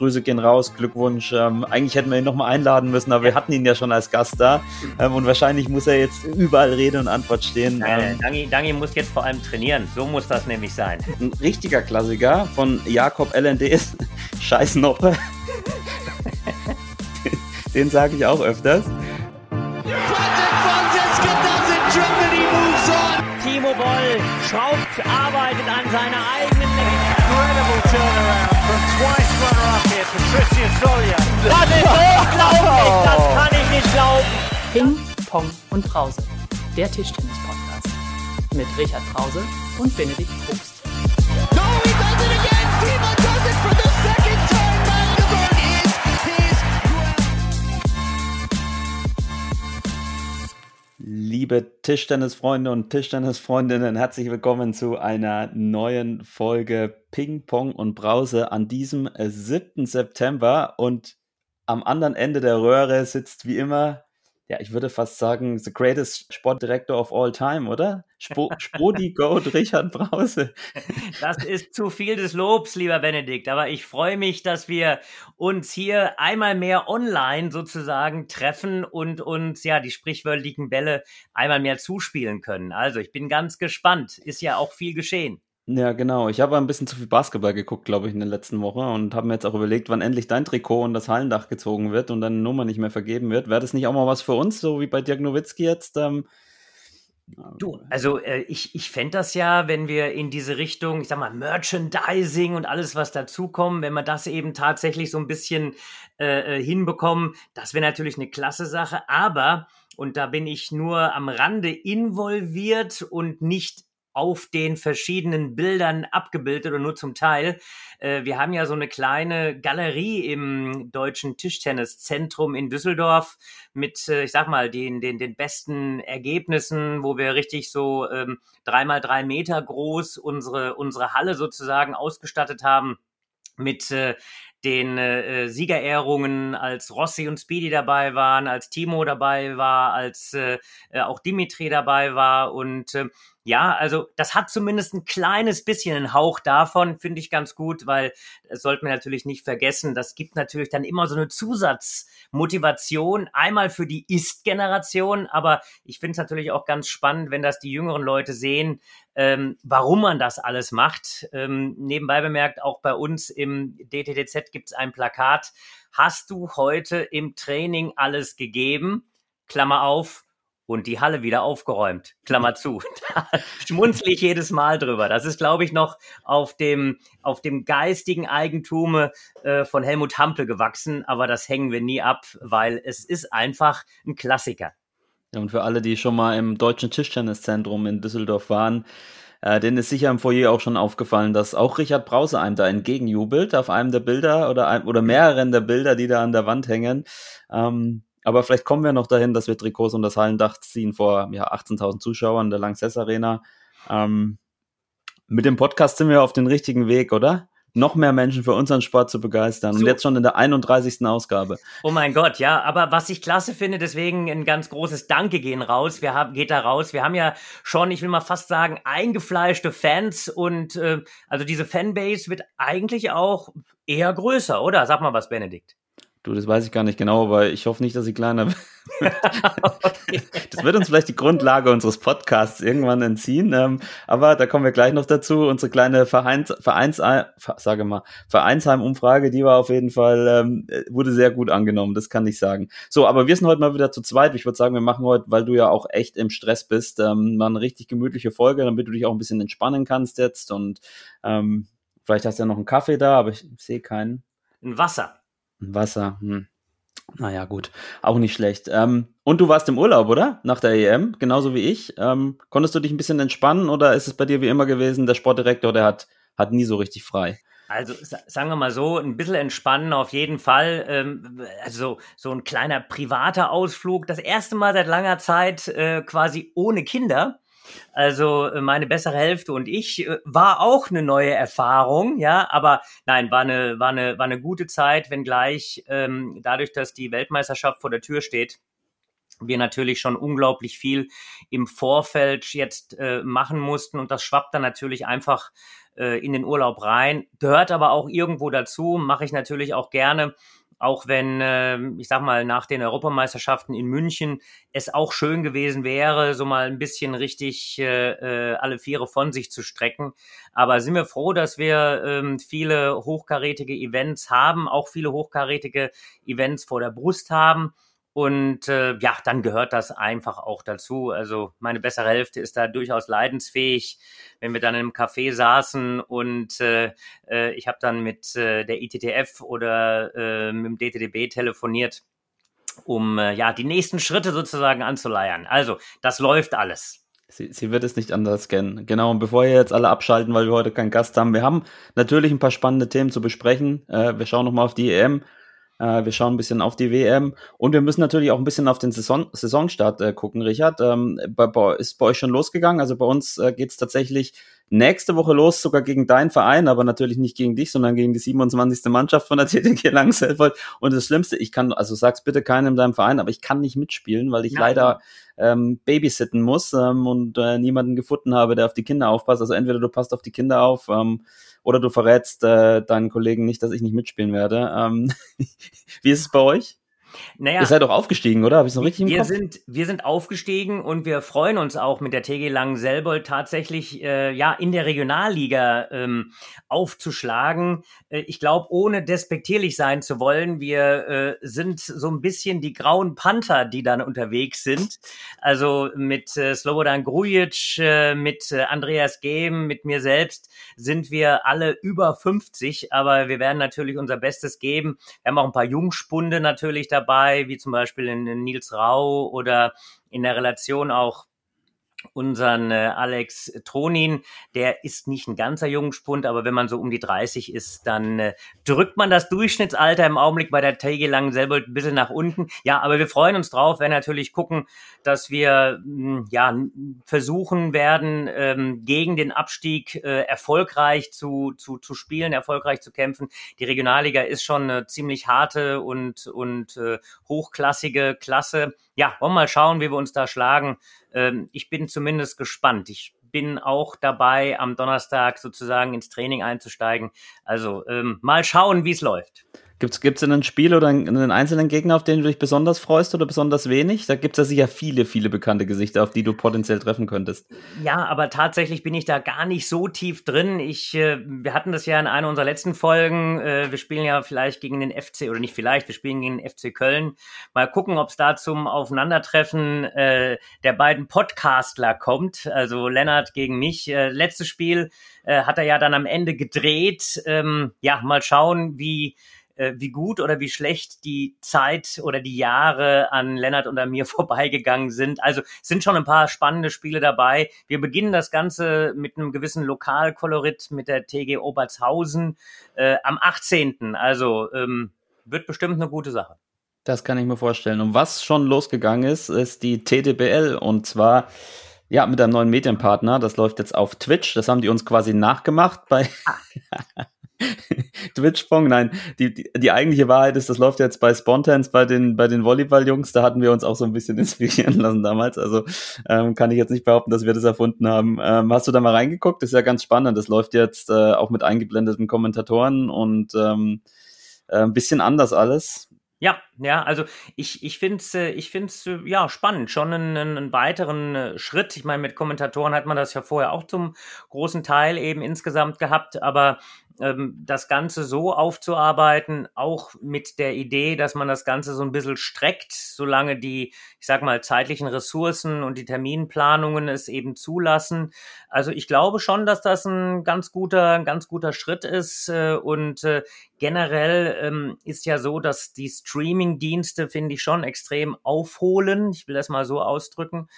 Grüße gehen raus, Glückwunsch. Ähm, eigentlich hätten wir ihn nochmal einladen müssen, aber wir hatten ihn ja schon als Gast da. Ähm, und wahrscheinlich muss er jetzt überall Rede und Antwort stehen. Nein, ähm, Dangi, Dangi muss jetzt vor allem trainieren. So muss das nämlich sein. Ein richtiger Klassiker von Jakob LND ist Scheiß Noppe. Den sage ich auch öfters. Timo Boll schraubt, arbeitet an seiner eigenen Incredible turnaround runner-up here, Patricia Solia. Das ist unglaublich, das kann ich nicht glauben. Ping, Pong und Brause, der Tischtennis-Podcast. Mit Richard Brause und Benedikt Probst. No, he does it again! Timo Liebe Tischtennisfreunde und Tischtennisfreundinnen, herzlich willkommen zu einer neuen Folge Ping Pong und Brause an diesem 7. September. Und am anderen Ende der Röhre sitzt wie immer ja, ich würde fast sagen, the greatest Sportdirektor of all time, oder? Sp Spodi Goat Richard Brause. Das ist zu viel des Lobs, lieber Benedikt. Aber ich freue mich, dass wir uns hier einmal mehr online sozusagen treffen und uns ja die sprichwörtlichen Bälle einmal mehr zuspielen können. Also ich bin ganz gespannt. Ist ja auch viel geschehen. Ja, genau. Ich habe ein bisschen zu viel Basketball geguckt, glaube ich, in der letzten Woche und habe mir jetzt auch überlegt, wann endlich dein Trikot und das Hallendach gezogen wird und deine Nummer nicht mehr vergeben wird. Wäre das nicht auch mal was für uns, so wie bei Dirk Nowitzki jetzt? Ähm, Du, also äh, ich, ich fände das ja, wenn wir in diese Richtung, ich sag mal, Merchandising und alles, was dazukommt, wenn wir das eben tatsächlich so ein bisschen äh, äh hinbekommen, das wäre natürlich eine klasse Sache. Aber, und da bin ich nur am Rande involviert und nicht auf den verschiedenen Bildern abgebildet oder nur zum Teil. Äh, wir haben ja so eine kleine Galerie im Deutschen Tischtenniszentrum in Düsseldorf mit, äh, ich sag mal, den, den, den besten Ergebnissen, wo wir richtig so ähm, dreimal drei Meter groß unsere, unsere Halle sozusagen ausgestattet haben mit äh, den äh, Siegerehrungen, als Rossi und Speedy dabei waren, als Timo dabei war, als äh, auch Dimitri dabei war und äh, ja, also das hat zumindest ein kleines bisschen einen Hauch davon, finde ich ganz gut, weil das sollten wir natürlich nicht vergessen. Das gibt natürlich dann immer so eine Zusatzmotivation, einmal für die Ist-Generation, aber ich finde es natürlich auch ganz spannend, wenn das die jüngeren Leute sehen, ähm, warum man das alles macht. Ähm, nebenbei bemerkt, auch bei uns im DTDZ gibt es ein Plakat. Hast du heute im Training alles gegeben? Klammer auf, und die Halle wieder aufgeräumt. Klammer zu. Da schmunzle ich jedes Mal drüber. Das ist, glaube ich, noch auf dem, auf dem geistigen Eigentum äh, von Helmut Hampel gewachsen, aber das hängen wir nie ab, weil es ist einfach ein Klassiker. Ja, und für alle, die schon mal im Deutschen Tischtenniszentrum in Düsseldorf waren, äh, denen ist sicher im Foyer auch schon aufgefallen, dass auch Richard Brause einem da entgegenjubelt auf einem der Bilder oder, ein, oder mehreren der Bilder, die da an der Wand hängen. Ähm, aber vielleicht kommen wir noch dahin, dass wir Trikots und das Hallendach ziehen vor ja, 18.000 Zuschauern der Lanxess Arena. Ähm, mit dem Podcast sind wir auf den richtigen Weg, oder? Noch mehr Menschen für unseren Sport zu begeistern. So. Und jetzt schon in der 31. Ausgabe. Oh mein Gott, ja. Aber was ich klasse finde, deswegen ein ganz großes Danke gehen raus. Wir haben, geht da raus. Wir haben ja schon, ich will mal fast sagen, eingefleischte Fans und äh, also diese Fanbase wird eigentlich auch eher größer, oder? Sag mal was, Benedikt. Du, das weiß ich gar nicht genau, aber ich hoffe nicht, dass sie kleiner wird. das wird uns vielleicht die Grundlage unseres Podcasts irgendwann entziehen. Ähm, aber da kommen wir gleich noch dazu. Unsere kleine Vereins, Vereins, sage mal, Vereinsheim-Umfrage, die war auf jeden Fall, ähm, wurde sehr gut angenommen. Das kann ich sagen. So, aber wir sind heute mal wieder zu zweit. Ich würde sagen, wir machen heute, weil du ja auch echt im Stress bist, ähm, mal eine richtig gemütliche Folge, damit du dich auch ein bisschen entspannen kannst jetzt. Und ähm, vielleicht hast du ja noch einen Kaffee da, aber ich sehe keinen. Ein Wasser. Wasser, hm. Naja, gut. Auch nicht schlecht. Ähm, und du warst im Urlaub, oder? Nach der EM, genauso wie ich. Ähm, konntest du dich ein bisschen entspannen oder ist es bei dir wie immer gewesen, der Sportdirektor, der hat, hat nie so richtig frei? Also sagen wir mal so, ein bisschen entspannen auf jeden Fall. Ähm, also so ein kleiner privater Ausflug. Das erste Mal seit langer Zeit äh, quasi ohne Kinder. Also äh, meine bessere Hälfte und ich äh, war auch eine neue Erfahrung, ja, aber nein, war eine, war eine, war eine gute Zeit, wenngleich ähm, dadurch, dass die Weltmeisterschaft vor der Tür steht, wir natürlich schon unglaublich viel im Vorfeld jetzt äh, machen mussten und das schwappt dann natürlich einfach äh, in den Urlaub rein. Gehört aber auch irgendwo dazu, mache ich natürlich auch gerne auch wenn, äh, ich sag mal, nach den Europameisterschaften in München es auch schön gewesen wäre, so mal ein bisschen richtig äh, äh, alle Viere von sich zu strecken. Aber sind wir froh, dass wir ähm, viele hochkarätige Events haben, auch viele hochkarätige Events vor der Brust haben. Und äh, ja, dann gehört das einfach auch dazu. Also meine bessere Hälfte ist da durchaus leidensfähig, wenn wir dann im Café saßen und äh, äh, ich habe dann mit äh, der ITTF oder äh, mit dem DTDB telefoniert, um äh, ja die nächsten Schritte sozusagen anzuleiern. Also das läuft alles. Sie, sie wird es nicht anders kennen. Genau, und bevor ihr jetzt alle abschalten, weil wir heute keinen Gast haben, wir haben natürlich ein paar spannende Themen zu besprechen. Äh, wir schauen nochmal auf die EM. Äh, wir schauen ein bisschen auf die WM und wir müssen natürlich auch ein bisschen auf den Saison Saisonstart äh, gucken, Richard. Ähm, bei, bei, ist bei euch schon losgegangen? Also bei uns äh, geht es tatsächlich nächste Woche los, sogar gegen deinen Verein, aber natürlich nicht gegen dich, sondern gegen die 27. Mannschaft von der TTG Langselbold. Und das Schlimmste, ich kann, also sag's bitte keinem in deinem Verein, aber ich kann nicht mitspielen, weil ich Nein. leider ähm, babysitten muss ähm, und äh, niemanden gefunden habe, der auf die Kinder aufpasst. Also entweder du passt auf die Kinder auf, ähm, oder du verrätst äh, deinen Kollegen nicht, dass ich nicht mitspielen werde. Ähm, wie ist es bei euch? Naja, Ihr seid doch aufgestiegen, oder? Habe ich noch richtig im wir Kopf? Sind, wir sind aufgestiegen und wir freuen uns auch mit der TG Langen-Selbold tatsächlich äh, ja in der Regionalliga ähm, aufzuschlagen. Äh, ich glaube, ohne despektierlich sein zu wollen, wir äh, sind so ein bisschen die grauen Panther, die dann unterwegs sind. Also mit äh, Slobodan Grujic, äh, mit äh, Andreas Gehm, mit mir selbst sind wir alle über 50, aber wir werden natürlich unser Bestes geben. Wir haben auch ein paar Jungspunde natürlich dabei dabei, wie zum Beispiel in, in Nils Rau oder in der Relation auch unseren äh, Alex Tronin, der ist nicht ein ganzer Jungspund, aber wenn man so um die 30 ist, dann äh, drückt man das Durchschnittsalter im Augenblick bei der TG Lang selber ein bisschen nach unten. Ja, aber wir freuen uns drauf, wenn natürlich gucken, dass wir mh, hm, ja versuchen werden, ähm, gegen den Abstieg äh, erfolgreich zu, zu, zu spielen, erfolgreich zu kämpfen. Die Regionalliga ist schon eine ziemlich harte und, und äh, hochklassige Klasse. Ja, wollen wir mal schauen, wie wir uns da schlagen ähm, ich bin zumindest gespannt. Ich bin auch dabei, am Donnerstag sozusagen ins Training einzusteigen. Also ähm, mal schauen, wie es läuft. Gibt es denn ein Spiel oder einen einzelnen Gegner, auf den du dich besonders freust oder besonders wenig? Da gibt es ja sicher viele, viele bekannte Gesichter, auf die du potenziell treffen könntest. Ja, aber tatsächlich bin ich da gar nicht so tief drin. Ich, äh, wir hatten das ja in einer unserer letzten Folgen. Äh, wir spielen ja vielleicht gegen den FC oder nicht vielleicht, wir spielen gegen den FC Köln. Mal gucken, ob es da zum Aufeinandertreffen äh, der beiden Podcastler kommt. Also Lennart gegen mich. Äh, letztes Spiel äh, hat er ja dann am Ende gedreht. Ähm, ja, mal schauen, wie wie gut oder wie schlecht die Zeit oder die Jahre an Lennart und an mir vorbeigegangen sind. Also sind schon ein paar spannende Spiele dabei. Wir beginnen das Ganze mit einem gewissen Lokalkolorit mit der TG Obertshausen äh, am 18. Also ähm, wird bestimmt eine gute Sache. Das kann ich mir vorstellen. Und was schon losgegangen ist, ist die TDBL und zwar ja, mit einem neuen Medienpartner. Das läuft jetzt auf Twitch. Das haben die uns quasi nachgemacht bei, ah. Twitch-Pong, nein, die, die, die eigentliche Wahrheit ist, das läuft jetzt bei Spontans, bei den, bei den Volleyball-Jungs, da hatten wir uns auch so ein bisschen inspirieren lassen damals, also ähm, kann ich jetzt nicht behaupten, dass wir das erfunden haben. Ähm, hast du da mal reingeguckt? Das ist ja ganz spannend, das läuft jetzt äh, auch mit eingeblendeten Kommentatoren und ähm, äh, ein bisschen anders alles. Ja, ja, also ich, ich finde es äh, ich find's, äh, ja, spannend, schon einen, einen weiteren äh, Schritt. Ich meine, mit Kommentatoren hat man das ja vorher auch zum großen Teil eben insgesamt gehabt, aber das Ganze so aufzuarbeiten, auch mit der Idee, dass man das Ganze so ein bisschen streckt, solange die, ich sag mal, zeitlichen Ressourcen und die Terminplanungen es eben zulassen. Also ich glaube schon, dass das ein ganz guter, ein ganz guter Schritt ist. Äh, und äh, generell ähm, ist ja so, dass die Streaming-Dienste, finde ich, schon extrem aufholen. Ich will das mal so ausdrücken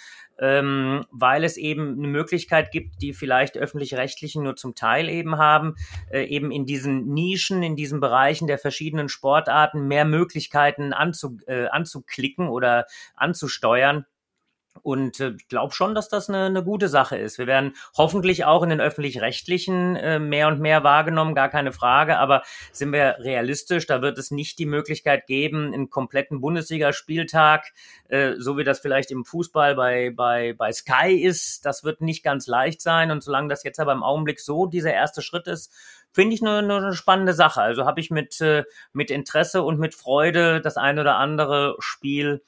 ähm, weil es eben eine Möglichkeit gibt, die vielleicht öffentlich-rechtlichen nur zum Teil eben haben, äh, eben in diesen Nischen, in diesen Bereichen der verschiedenen Sportarten mehr Möglichkeiten anzu, äh, anzuklicken oder anzusteuern. Und äh, ich glaube schon, dass das eine, eine gute Sache ist. Wir werden hoffentlich auch in den öffentlich-rechtlichen äh, mehr und mehr wahrgenommen, gar keine Frage. Aber sind wir realistisch, da wird es nicht die Möglichkeit geben, einen kompletten Bundesligaspieltag, äh, so wie das vielleicht im Fußball bei, bei, bei Sky ist. Das wird nicht ganz leicht sein. Und solange das jetzt aber im Augenblick so dieser erste Schritt ist, finde ich eine, eine spannende Sache. Also habe ich mit, äh, mit Interesse und mit Freude das ein oder andere Spiel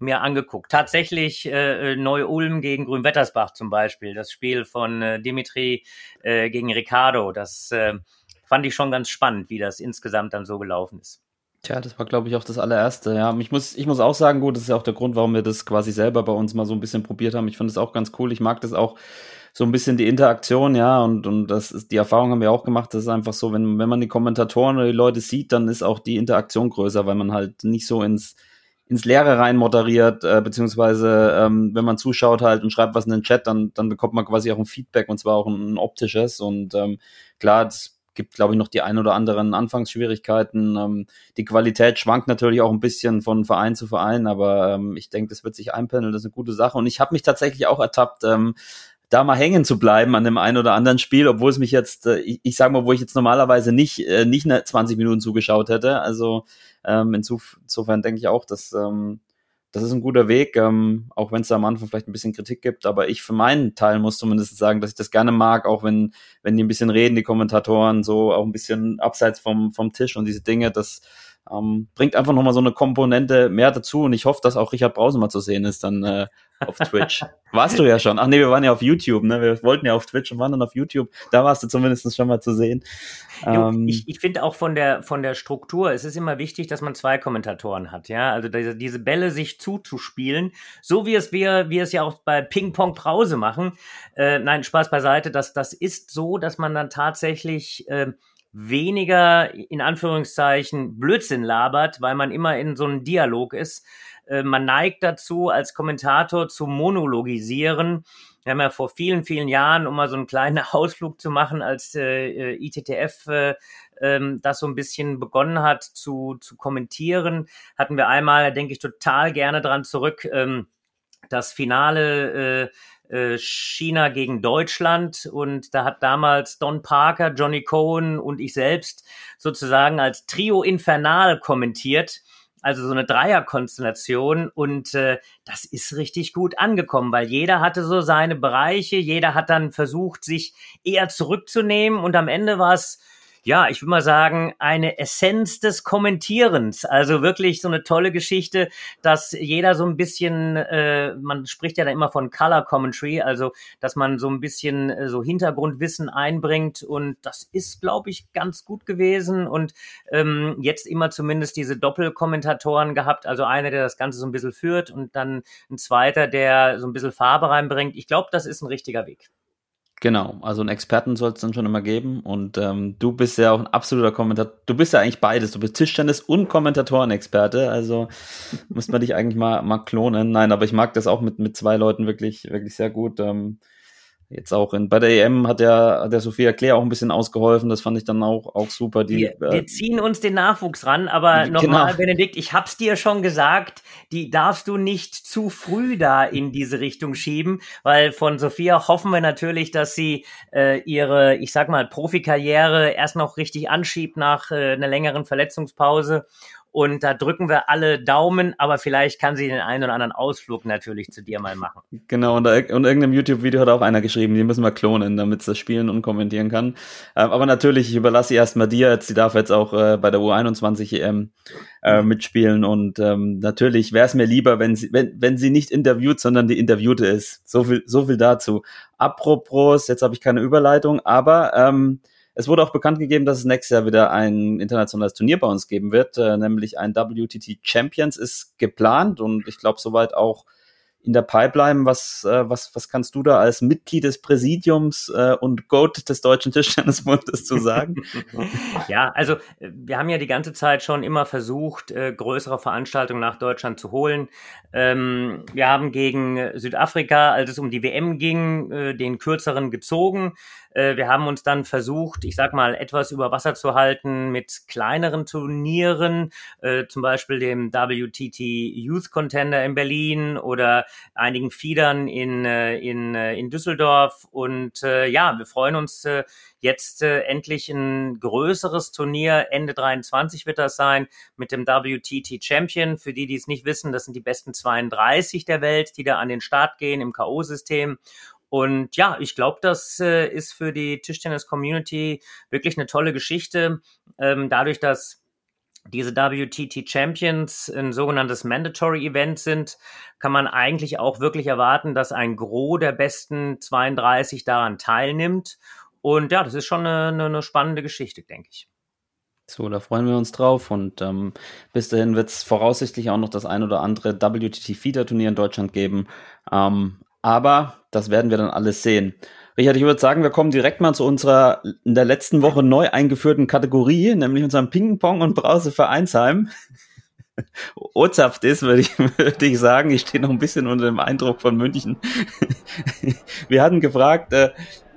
mir angeguckt. Tatsächlich äh, äh, Neu-Ulm gegen Grünwettersbach zum Beispiel, das Spiel von äh, Dimitri äh, gegen Ricardo, das äh, fand ich schon ganz spannend, wie das insgesamt dann so gelaufen ist. Tja, das war, glaube ich, auch das allererste. Ja, ich muss, ich muss auch sagen, gut, das ist ja auch der Grund, warum wir das quasi selber bei uns mal so ein bisschen probiert haben. Ich fand das auch ganz cool. Ich mag das auch so ein bisschen die Interaktion, ja, und, und das ist, die Erfahrung haben wir auch gemacht. Das ist einfach so, wenn, wenn man die Kommentatoren oder die Leute sieht, dann ist auch die Interaktion größer, weil man halt nicht so ins, ins Leere rein moderiert, äh, beziehungsweise ähm, wenn man zuschaut halt und schreibt was in den Chat, dann, dann bekommt man quasi auch ein Feedback und zwar auch ein, ein optisches. Und ähm, klar, es gibt, glaube ich, noch die ein oder anderen Anfangsschwierigkeiten. Ähm, die Qualität schwankt natürlich auch ein bisschen von Verein zu Verein, aber ähm, ich denke, das wird sich einpendeln, das ist eine gute Sache. Und ich habe mich tatsächlich auch ertappt, ähm, da mal hängen zu bleiben an dem einen oder anderen Spiel, obwohl es mich jetzt, äh, ich, ich sage mal, wo ich jetzt normalerweise nicht, äh, nicht 20 Minuten zugeschaut hätte. Also ähm, insofern denke ich auch, dass ähm, das ist ein guter Weg, ähm, auch wenn es da am Anfang vielleicht ein bisschen Kritik gibt. Aber ich für meinen Teil muss zumindest sagen, dass ich das gerne mag, auch wenn, wenn die ein bisschen reden, die Kommentatoren, so auch ein bisschen abseits vom, vom Tisch und diese Dinge, das ähm, bringt einfach nochmal so eine Komponente mehr dazu. Und ich hoffe, dass auch Richard Brause mal zu sehen ist dann äh, auf Twitch. warst du ja schon. Ach nee, wir waren ja auf YouTube, ne? Wir wollten ja auf Twitch und waren dann auf YouTube. Da warst du zumindest schon mal zu sehen. Ähm, ich ich finde auch von der, von der Struktur, es ist immer wichtig, dass man zwei Kommentatoren hat, ja. Also diese, diese Bälle sich zuzuspielen, so wie es wir, wir es ja auch bei Ping Pong Brause machen. Äh, nein, Spaß beiseite, das, das ist so, dass man dann tatsächlich äh, weniger in Anführungszeichen Blödsinn labert, weil man immer in so einem Dialog ist. Äh, man neigt dazu, als Kommentator zu monologisieren. Wir haben ja vor vielen, vielen Jahren, um mal so einen kleinen Ausflug zu machen, als äh, ITTF äh, ähm, das so ein bisschen begonnen hat zu, zu kommentieren, hatten wir einmal, da denke ich total gerne dran zurück, ähm, das Finale äh, äh, China gegen Deutschland. Und da hat damals Don Parker, Johnny Cohen und ich selbst sozusagen als Trio Infernal kommentiert. Also so eine Dreierkonstellation. Und äh, das ist richtig gut angekommen, weil jeder hatte so seine Bereiche, jeder hat dann versucht, sich eher zurückzunehmen. Und am Ende war es ja, ich würde mal sagen, eine Essenz des Kommentierens. Also wirklich so eine tolle Geschichte, dass jeder so ein bisschen, äh, man spricht ja da immer von Color Commentary, also dass man so ein bisschen äh, so Hintergrundwissen einbringt und das ist, glaube ich, ganz gut gewesen und ähm, jetzt immer zumindest diese Doppelkommentatoren gehabt, also einer, der das Ganze so ein bisschen führt und dann ein zweiter, der so ein bisschen Farbe reinbringt. Ich glaube, das ist ein richtiger Weg. Genau, also einen Experten soll es dann schon immer geben. Und ähm, du bist ja auch ein absoluter Kommentator. Du bist ja eigentlich beides. Du bist Tischtennis- und Kommentatorenexperte. Also muss man dich eigentlich mal, mal klonen. Nein, aber ich mag das auch mit, mit zwei Leuten wirklich, wirklich sehr gut. Ähm, Jetzt auch in, bei der EM hat der, der Sophia Claire auch ein bisschen ausgeholfen. Das fand ich dann auch, auch super. Die, wir, äh, wir ziehen uns den Nachwuchs ran, aber genau. nochmal, Benedikt, ich hab's dir schon gesagt, die darfst du nicht zu früh da in diese Richtung schieben, weil von Sophia hoffen wir natürlich, dass sie äh, ihre, ich sag mal, Profikarriere erst noch richtig anschiebt nach äh, einer längeren Verletzungspause und da drücken wir alle Daumen, aber vielleicht kann sie den einen oder anderen Ausflug natürlich zu dir mal machen. Genau, und, da, und irgendeinem YouTube-Video hat auch einer geschrieben, die müssen wir klonen, damit sie das spielen und kommentieren kann. Ähm, aber natürlich, ich überlasse sie erstmal dir, jetzt, sie darf jetzt auch äh, bei der U21 EM äh, mitspielen und ähm, natürlich wäre es mir lieber, wenn sie, wenn, wenn sie nicht interviewt, sondern die Interviewte ist. So viel, so viel dazu. Apropos, jetzt habe ich keine Überleitung, aber ähm, es wurde auch bekannt gegeben, dass es nächstes Jahr wieder ein internationales Turnier bei uns geben wird, äh, nämlich ein WTT Champions ist geplant und ich glaube soweit auch in der Pipeline. Was, äh, was, was kannst du da als Mitglied des Präsidiums äh, und Goat des Deutschen Tischtennisbundes zu sagen? ja, also wir haben ja die ganze Zeit schon immer versucht, äh, größere Veranstaltungen nach Deutschland zu holen. Ähm, wir haben gegen Südafrika, als es um die WM ging, äh, den kürzeren gezogen. Äh, wir haben uns dann versucht, ich sag mal, etwas über Wasser zu halten mit kleineren Turnieren, äh, zum Beispiel dem WTT Youth Contender in Berlin oder einigen Fiedern in, äh, in, äh, in Düsseldorf. Und äh, ja, wir freuen uns äh, jetzt endlich ein größeres Turnier. Ende 23 wird das sein mit dem WTT Champion. Für die, die es nicht wissen, das sind die besten 32 der Welt, die da an den Start gehen im K.O.-System. Und ja, ich glaube, das äh, ist für die Tischtennis-Community wirklich eine tolle Geschichte. Ähm, dadurch, dass diese WTT Champions ein sogenanntes Mandatory Event sind, kann man eigentlich auch wirklich erwarten, dass ein Gros der besten 32 daran teilnimmt. Und ja, das ist schon eine, eine spannende Geschichte, denke ich. So, da freuen wir uns drauf und ähm, bis dahin wird es voraussichtlich auch noch das ein oder andere WTT Feeder Turnier in Deutschland geben. Ähm, aber das werden wir dann alles sehen. Richard, ich würde sagen, wir kommen direkt mal zu unserer in der letzten Woche neu eingeführten Kategorie, nämlich unserem Ping-Pong und Brause Vereinsheim. Ozaft ist, würde ich, würde ich sagen. Ich stehe noch ein bisschen unter dem Eindruck von München. Wir hatten gefragt, äh,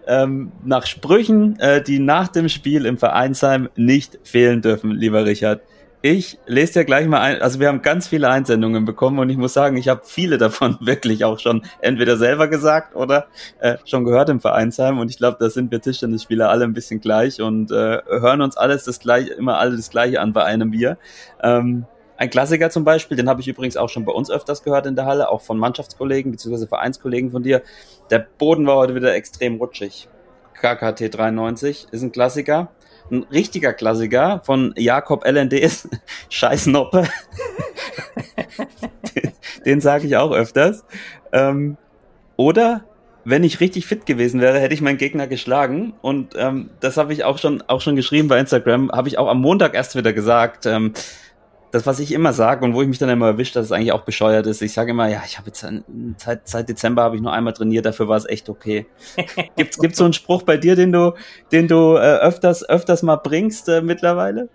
ähm, nach Sprüchen, äh, die nach dem Spiel im Vereinsheim nicht fehlen dürfen, lieber Richard. Ich lese dir gleich mal ein, also wir haben ganz viele Einsendungen bekommen und ich muss sagen, ich habe viele davon wirklich auch schon entweder selber gesagt oder äh, schon gehört im Vereinsheim und ich glaube, da sind wir Tischtennisspieler alle ein bisschen gleich und äh, hören uns alles das gleiche, immer alle das gleiche an bei einem Bier. Ähm, ein Klassiker zum Beispiel, den habe ich übrigens auch schon bei uns öfters gehört in der Halle, auch von Mannschaftskollegen bzw. Vereinskollegen von dir. Der Boden war heute wieder extrem rutschig. KKT 93 ist ein Klassiker. Ein richtiger Klassiker von Jakob LNDs, Scheiß Noppe. den, den sage ich auch öfters. Ähm, oder wenn ich richtig fit gewesen wäre, hätte ich meinen Gegner geschlagen. Und ähm, das habe ich auch schon, auch schon geschrieben bei Instagram, habe ich auch am Montag erst wieder gesagt. Ähm, das, was ich immer sage und wo ich mich dann immer erwischt, dass es eigentlich auch bescheuert ist. Ich sage immer, ja, ich habe jetzt seit, seit Dezember habe ich nur einmal trainiert, dafür war es echt okay. Gibt gibt's so einen Spruch bei dir, den du, den du äh, öfters, öfters mal bringst äh, mittlerweile?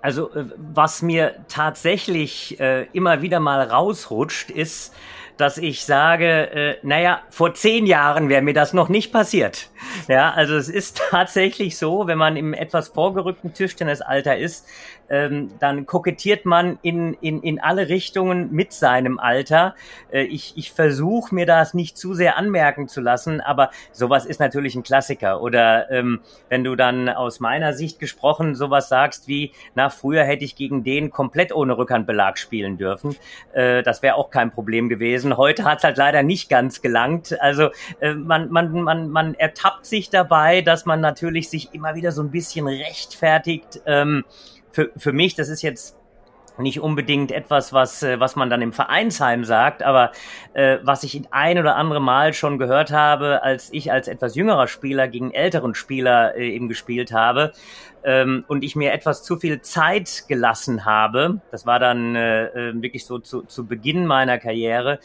Also äh, was mir tatsächlich äh, immer wieder mal rausrutscht, ist, dass ich sage, äh, naja, vor zehn Jahren wäre mir das noch nicht passiert. Ja, also es ist tatsächlich so, wenn man im etwas vorgerückten Tischtennisalter ist, ähm, dann kokettiert man in, in, in alle Richtungen mit seinem Alter. Äh, ich ich versuche mir das nicht zu sehr anmerken zu lassen, aber sowas ist natürlich ein Klassiker. Oder ähm, wenn du dann aus meiner Sicht gesprochen sowas sagst wie, na, früher hätte ich gegen den komplett ohne Rückhandbelag spielen dürfen. Äh, das wäre auch kein Problem gewesen. Heute hat es halt leider nicht ganz gelangt. Also äh, man, man, man, man ertappt sich dabei, dass man natürlich sich immer wieder so ein bisschen rechtfertigt. Ähm, für, für mich, das ist jetzt nicht unbedingt etwas, was, äh, was man dann im Vereinsheim sagt, aber äh, was ich ein oder andere Mal schon gehört habe, als ich als etwas jüngerer Spieler gegen älteren Spieler äh, eben gespielt habe ähm, und ich mir etwas zu viel Zeit gelassen habe, das war dann äh, äh wirklich so zu, zu Beginn meiner Karriere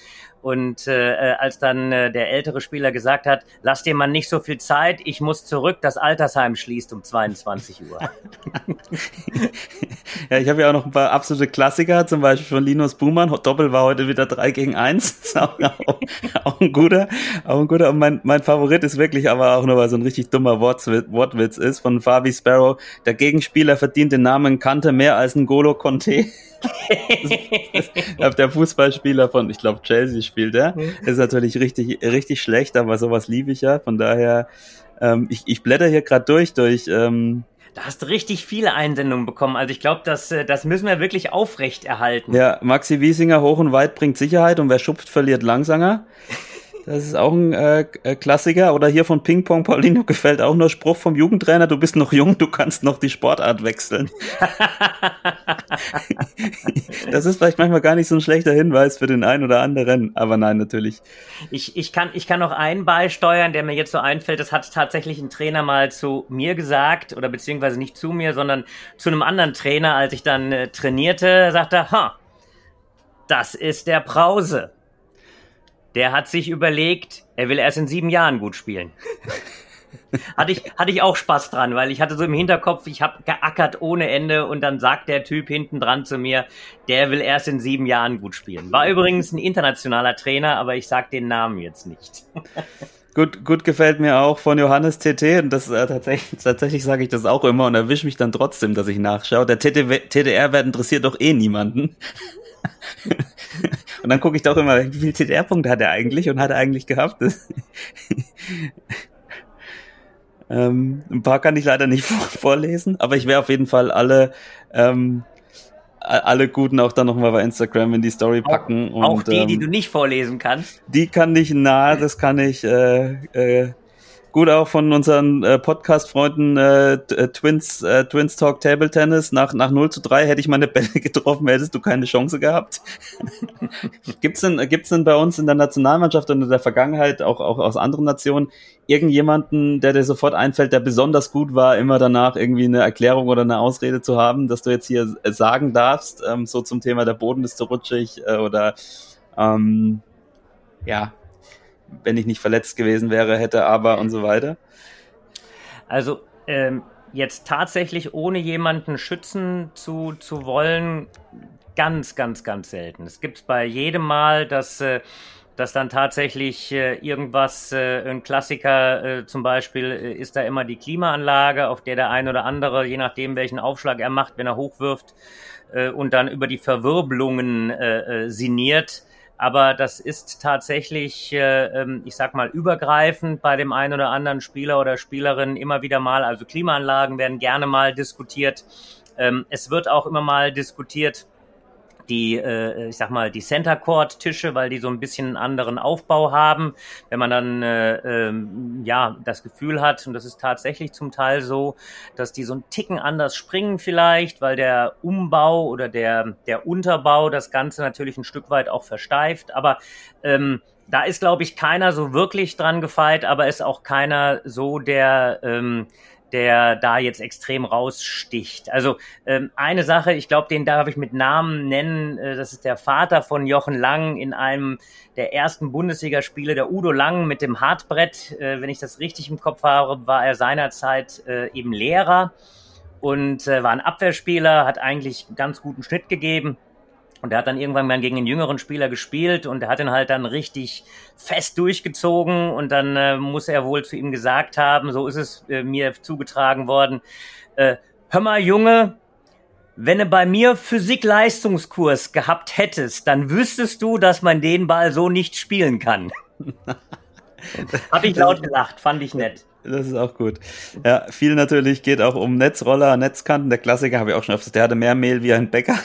und äh, äh, als dann äh, der ältere Spieler gesagt hat, lass dir mal nicht so viel Zeit, ich muss zurück, das Altersheim schließt um 22 Uhr. ja, ich habe ja auch noch ein paar absolute Klassiker, zum Beispiel von Linus Buhmann. Doppel war heute wieder 3 gegen 1. Ist auch, auch, auch, ein guter. Auch ein guter. Und mein, mein Favorit ist wirklich aber auch nur, weil so ein richtig dummer Wortwitz, Wortwitz ist, von Fabi Sparrow. Der Gegenspieler verdient den Namen Kante mehr als ein Golo Conte. der Fußballspieler von, ich glaube, Chelsea spielt er. Ist natürlich richtig, richtig schlecht, aber sowas liebe ich ja. Von daher, ähm, ich, ich blätter hier gerade durch, durch. Ähm, da hast du richtig viele Einsendungen bekommen. Also ich glaube, das, äh, das müssen wir wirklich aufrecht erhalten. Ja, Maxi Wiesinger hoch und weit bringt Sicherheit und wer schupft, verliert langsamer. Das ist auch ein äh, äh, Klassiker. Oder hier von Ping Pong Paulino gefällt auch nur Spruch vom Jugendtrainer, du bist noch jung, du kannst noch die Sportart wechseln. das ist vielleicht manchmal gar nicht so ein schlechter Hinweis für den einen oder anderen, aber nein, natürlich. Ich, ich, kann, ich kann noch einen beisteuern, der mir jetzt so einfällt. Das hat tatsächlich ein Trainer mal zu mir gesagt, oder beziehungsweise nicht zu mir, sondern zu einem anderen Trainer, als ich dann äh, trainierte, sagte, ha, das ist der Brause der hat sich überlegt, er will erst in sieben Jahren gut spielen. hatte, ich, hatte ich auch Spaß dran, weil ich hatte so im Hinterkopf, ich habe geackert ohne Ende und dann sagt der Typ hinten dran zu mir, der will erst in sieben Jahren gut spielen. War übrigens ein internationaler Trainer, aber ich sag den Namen jetzt nicht. Gut, gut gefällt mir auch von Johannes TT und das äh, tatsächlich, tatsächlich sage ich das auch immer und erwische mich dann trotzdem, dass ich nachschaue. Der TDR-Wert interessiert doch eh niemanden. und dann gucke ich doch immer, wie viele TDR-Punkte hat er eigentlich und hat er eigentlich gehabt? ähm, ein paar kann ich leider nicht vorlesen, aber ich werde auf jeden Fall alle ähm, alle guten auch dann nochmal bei Instagram in die Story packen. Auch, und, auch die, ähm, die du nicht vorlesen kannst. Die kann ich, na, das kann ich äh, äh, gut auch von unseren äh, Podcast-Freunden äh, äh, Twins, äh, Twins Talk Table Tennis. Nach, nach 0 zu 3 hätte ich meine Bälle getroffen, hättest du keine Chance gehabt. gibt's denn, gibt's denn bei uns in der Nationalmannschaft und in der Vergangenheit, auch, auch aus anderen Nationen, irgendjemanden, der dir sofort einfällt, der besonders gut war, immer danach irgendwie eine Erklärung oder eine Ausrede zu haben, dass du jetzt hier sagen darfst, ähm, so zum Thema der Boden ist zu rutschig äh, oder ähm, ja, wenn ich nicht verletzt gewesen wäre, hätte aber und so weiter? Also ähm, jetzt tatsächlich ohne jemanden schützen zu, zu wollen, ganz, ganz, ganz selten. Es gibt bei jedem Mal, dass, äh, dass dann tatsächlich äh, irgendwas, äh, ein Klassiker äh, zum Beispiel, äh, ist da immer die Klimaanlage, auf der der ein oder andere, je nachdem welchen Aufschlag er macht, wenn er hochwirft äh, und dann über die Verwirbelungen sinniert, aber das ist tatsächlich, äh, ähm, ich sag mal, übergreifend bei dem einen oder anderen Spieler oder Spielerin immer wieder mal. Also Klimaanlagen werden gerne mal diskutiert. Ähm, es wird auch immer mal diskutiert, die, äh, ich sag mal, die Center Court Tische, weil die so ein bisschen einen anderen Aufbau haben. Wenn man dann äh, ähm, ja das Gefühl hat, und das ist tatsächlich zum Teil so, dass die so einen Ticken anders springen vielleicht, weil der Umbau oder der der Unterbau das Ganze natürlich ein Stück weit auch versteift. Aber ähm, da ist, glaube ich, keiner so wirklich dran gefeit, aber ist auch keiner so der ähm, der da jetzt extrem raussticht. Also ähm, eine Sache, ich glaube, den darf ich mit Namen nennen, äh, das ist der Vater von Jochen Lang in einem der ersten Bundesligaspiele, der Udo Lang mit dem Hartbrett. Äh, wenn ich das richtig im Kopf habe, war er seinerzeit äh, eben Lehrer und äh, war ein Abwehrspieler, hat eigentlich einen ganz guten Schnitt gegeben und er hat dann irgendwann mal gegen einen jüngeren Spieler gespielt und er hat ihn halt dann richtig fest durchgezogen und dann äh, muss er wohl zu ihm gesagt haben, so ist es äh, mir zugetragen worden, äh, hör mal Junge, wenn du bei mir Physik-Leistungskurs gehabt hättest, dann wüsstest du, dass man den Ball so nicht spielen kann. Hab ich laut gelacht, fand ich nett. Das ist auch gut. Ja, viel natürlich geht auch um Netzroller, Netzkanten. Der Klassiker habe ich auch schon öfters. Der hatte mehr Mehl wie ein Bäcker.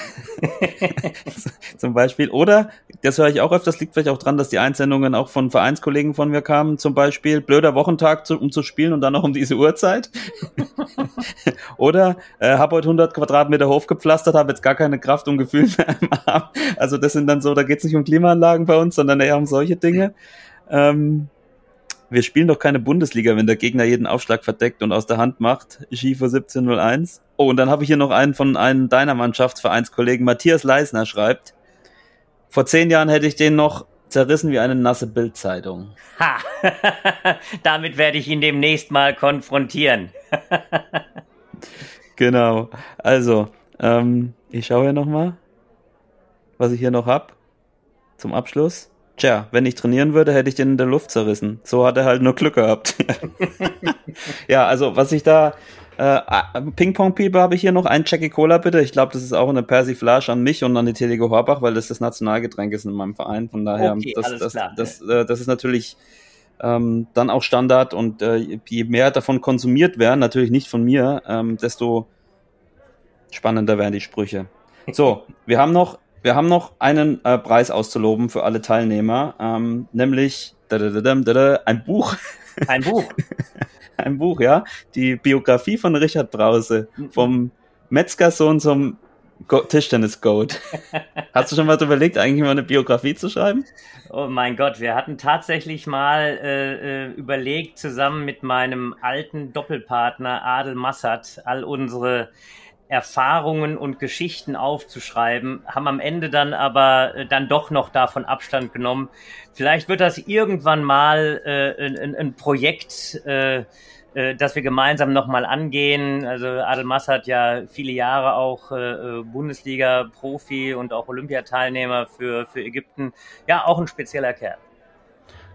zum Beispiel. Oder, das höre ich auch öfters, liegt vielleicht auch dran, dass die Einsendungen auch von Vereinskollegen von mir kamen. Zum Beispiel, blöder Wochentag, zu, um zu spielen und dann noch um diese Uhrzeit. Oder, äh, habe heute 100 Quadratmeter Hof gepflastert, habe jetzt gar keine Kraft und Gefühl mehr im Arm. Also das sind dann so, da geht es nicht um Klimaanlagen bei uns, sondern eher um solche Dinge. Ähm, wir spielen doch keine Bundesliga, wenn der Gegner jeden Aufschlag verdeckt und aus der Hand macht. Schiefer 1701. Oh, und dann habe ich hier noch einen von einem deiner Mannschaftsvereinskollegen, Matthias Leisner, schreibt. Vor zehn Jahren hätte ich den noch zerrissen wie eine nasse Bildzeitung. Ha! Damit werde ich ihn demnächst mal konfrontieren. genau. Also, ähm, ich schaue hier nochmal, was ich hier noch hab zum Abschluss. Tja, wenn ich trainieren würde, hätte ich den in der Luft zerrissen. So hat er halt nur Glück gehabt. ja, also was ich da äh, Ping-Pong-Piepe habe ich hier noch. Ein Jackie Cola bitte. Ich glaube, das ist auch eine Persiflage an mich und an die Telego Horbach, weil das das Nationalgetränk ist in meinem Verein. Von daher, okay, das, das, klar, das, das, äh, das ist natürlich ähm, dann auch Standard und äh, je mehr davon konsumiert werden, natürlich nicht von mir, ähm, desto spannender werden die Sprüche. So, wir haben noch wir haben noch einen äh, Preis auszuloben für alle Teilnehmer, ähm, nämlich ein Buch. Ein Buch. ein Buch, ja. Die Biografie von Richard Brause, vom Metzgersohn zum Tischtennis-Goat. Hast du schon mal überlegt, eigentlich mal eine Biografie zu schreiben? Oh mein Gott, wir hatten tatsächlich mal äh, äh überlegt, zusammen mit meinem alten Doppelpartner Adel Massat, all unsere Erfahrungen und Geschichten aufzuschreiben, haben am Ende dann aber äh, dann doch noch davon Abstand genommen. Vielleicht wird das irgendwann mal äh, ein, ein, Projekt, äh, äh, das wir gemeinsam nochmal angehen. Also Adelmas hat ja viele Jahre auch äh, äh, Bundesliga-Profi und auch Olympiateilnehmer für, für Ägypten. Ja, auch ein spezieller Kerl.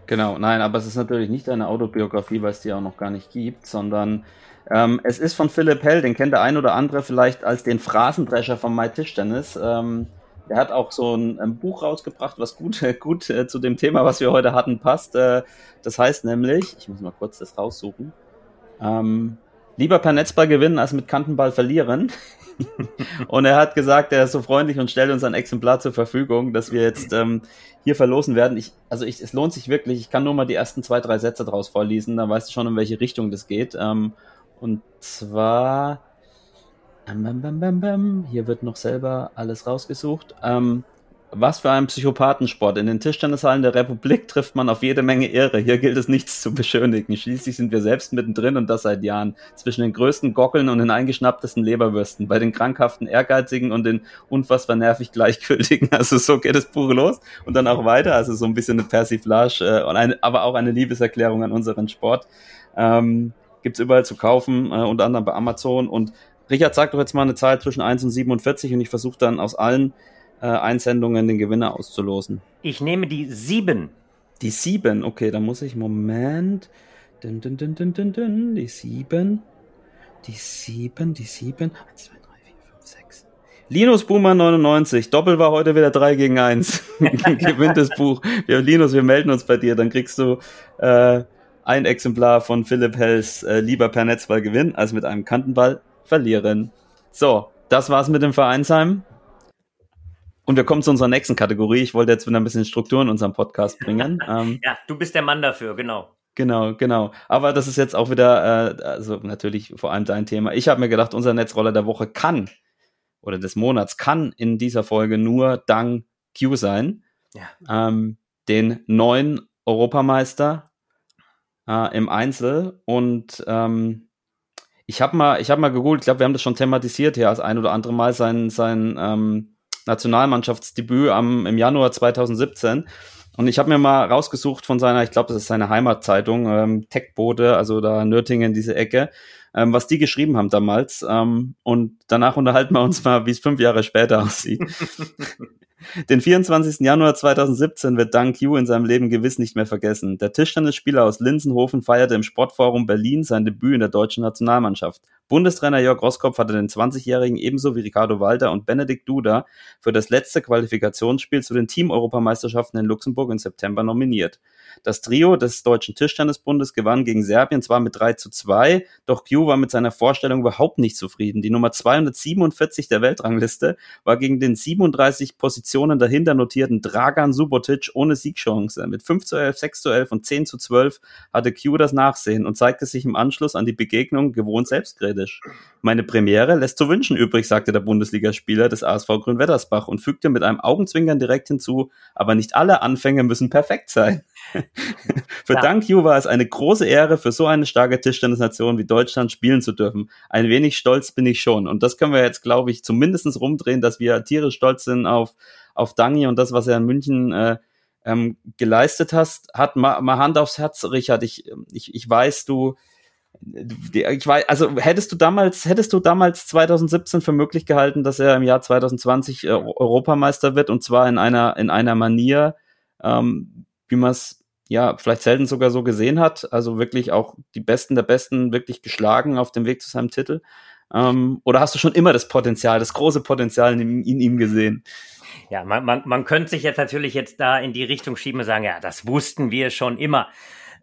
Genau, nein, aber es ist natürlich nicht eine Autobiografie, weil es die auch noch gar nicht gibt, sondern ähm, es ist von Philipp Hell, den kennt der ein oder andere vielleicht als den Phrasendrescher von My Tischtennis. Ähm, der hat auch so ein, ein Buch rausgebracht, was gut, gut äh, zu dem Thema, was wir heute hatten, passt. Äh, das heißt nämlich, ich muss mal kurz das raussuchen, ähm, lieber per Netzball gewinnen als mit Kantenball verlieren. und er hat gesagt, er ist so freundlich und stellt uns ein Exemplar zur Verfügung, dass wir jetzt ähm, hier verlosen werden. Ich, also ich, es lohnt sich wirklich. Ich kann nur mal die ersten zwei, drei Sätze draus vorlesen, dann weißt du schon, in welche Richtung das geht. Ähm, und zwar, hier wird noch selber alles rausgesucht. Ähm, was für ein Psychopathensport. In den Tischtennishallen der Republik trifft man auf jede Menge Ehre. Hier gilt es nichts zu beschönigen. Schließlich sind wir selbst mittendrin und das seit Jahren. Zwischen den größten Gockeln und den eingeschnapptesten Leberwürsten. Bei den krankhaften Ehrgeizigen und den unfassbar nervig Gleichgültigen. Also so geht das Buch los und dann auch weiter. Also so ein bisschen eine Persiflage, äh, und eine, aber auch eine Liebeserklärung an unseren Sport. Ähm, gibt's überall zu kaufen, äh, unter anderem bei Amazon. Und Richard sagt doch jetzt mal eine Zahl zwischen 1 und 47 und ich versuche dann aus allen äh, Einsendungen den Gewinner auszulosen. Ich nehme die 7. Die 7, okay, dann muss ich, Moment. Dun, dun, dun, dun, dun, dun, die 7. Die 7, die 7. 1, 2, 3, 4, 5, 6. Linus Boomer 99. Doppel war heute wieder 3 gegen 1. Gewinnt das Buch. Wir, Linus, wir melden uns bei dir. Dann kriegst du äh, ein Exemplar von Philipp Hells äh, lieber per Netzball gewinnen, als mit einem Kantenball verlieren. So, das war's mit dem Vereinsheim. Und wir kommen zu unserer nächsten Kategorie. Ich wollte jetzt wieder ein bisschen Struktur in unserem Podcast bringen. Ähm, ja, du bist der Mann dafür, genau. Genau, genau. Aber das ist jetzt auch wieder, äh, also natürlich vor allem dein Thema. Ich habe mir gedacht, unser Netzroller der Woche kann oder des Monats kann in dieser Folge nur Dang Q sein. Ja. Ähm, den neuen Europameister äh, im Einzel. Und ähm, ich habe mal, ich habe mal gegoogelt, ich glaube, wir haben das schon thematisiert hier als ein oder andere Mal sein, sein ähm, Nationalmannschaftsdebüt am, im Januar 2017. Und ich habe mir mal rausgesucht von seiner, ich glaube, das ist seine Heimatzeitung, ähm, Techbode, also da Nürtingen, diese Ecke, ähm, was die geschrieben haben damals. Ähm, und danach unterhalten wir uns mal, wie es fünf Jahre später aussieht. Den 24. Januar 2017 wird Dang Yu in seinem Leben gewiss nicht mehr vergessen. Der Tischtennisspieler aus Linsenhofen feierte im Sportforum Berlin sein Debüt in der deutschen Nationalmannschaft. Bundestrainer Jörg Roskopf hatte den 20-Jährigen ebenso wie Ricardo Walter und Benedikt Duda für das letzte Qualifikationsspiel zu den Team-Europameisterschaften in Luxemburg im September nominiert. Das Trio des Deutschen Tischtennisbundes gewann gegen Serbien zwar mit 3 zu 2, doch Q war mit seiner Vorstellung überhaupt nicht zufrieden. Die Nummer 247 der Weltrangliste war gegen den 37 Positionen dahinter notierten Dragan Subotic ohne Siegchance. Mit 5 zu 11, 6 zu 11 und 10 zu 12 hatte Q das Nachsehen und zeigte sich im Anschluss an die Begegnung gewohnt selbstkritisch. Meine Premiere lässt zu wünschen übrig, sagte der Bundesligaspieler des ASV Grünwettersbach und fügte mit einem Augenzwinkern direkt hinzu, aber nicht alle Anfänge müssen perfekt sein. Für ja. Dank You war es eine große Ehre, für so eine starke Tischtennisnation wie Deutschland spielen zu dürfen. Ein wenig stolz bin ich schon. Und das können wir jetzt, glaube ich, zumindest rumdrehen, dass wir tierisch stolz sind auf, auf Dangi und das, was er in München äh, ähm, geleistet hast. Hat mal, mal Hand aufs Herz, Richard. Ich, ich, ich weiß, du, ich weiß, also hättest du damals, hättest du damals 2017 für möglich gehalten, dass er im Jahr 2020 äh, Europameister wird und zwar in einer, in einer Manier, ähm, wie man es ja vielleicht selten sogar so gesehen hat. Also wirklich auch die Besten der Besten wirklich geschlagen auf dem Weg zu seinem Titel. Ähm, oder hast du schon immer das Potenzial, das große Potenzial in, in ihm gesehen? Ja, man, man, man könnte sich jetzt natürlich jetzt da in die Richtung schieben und sagen, ja, das wussten wir schon immer.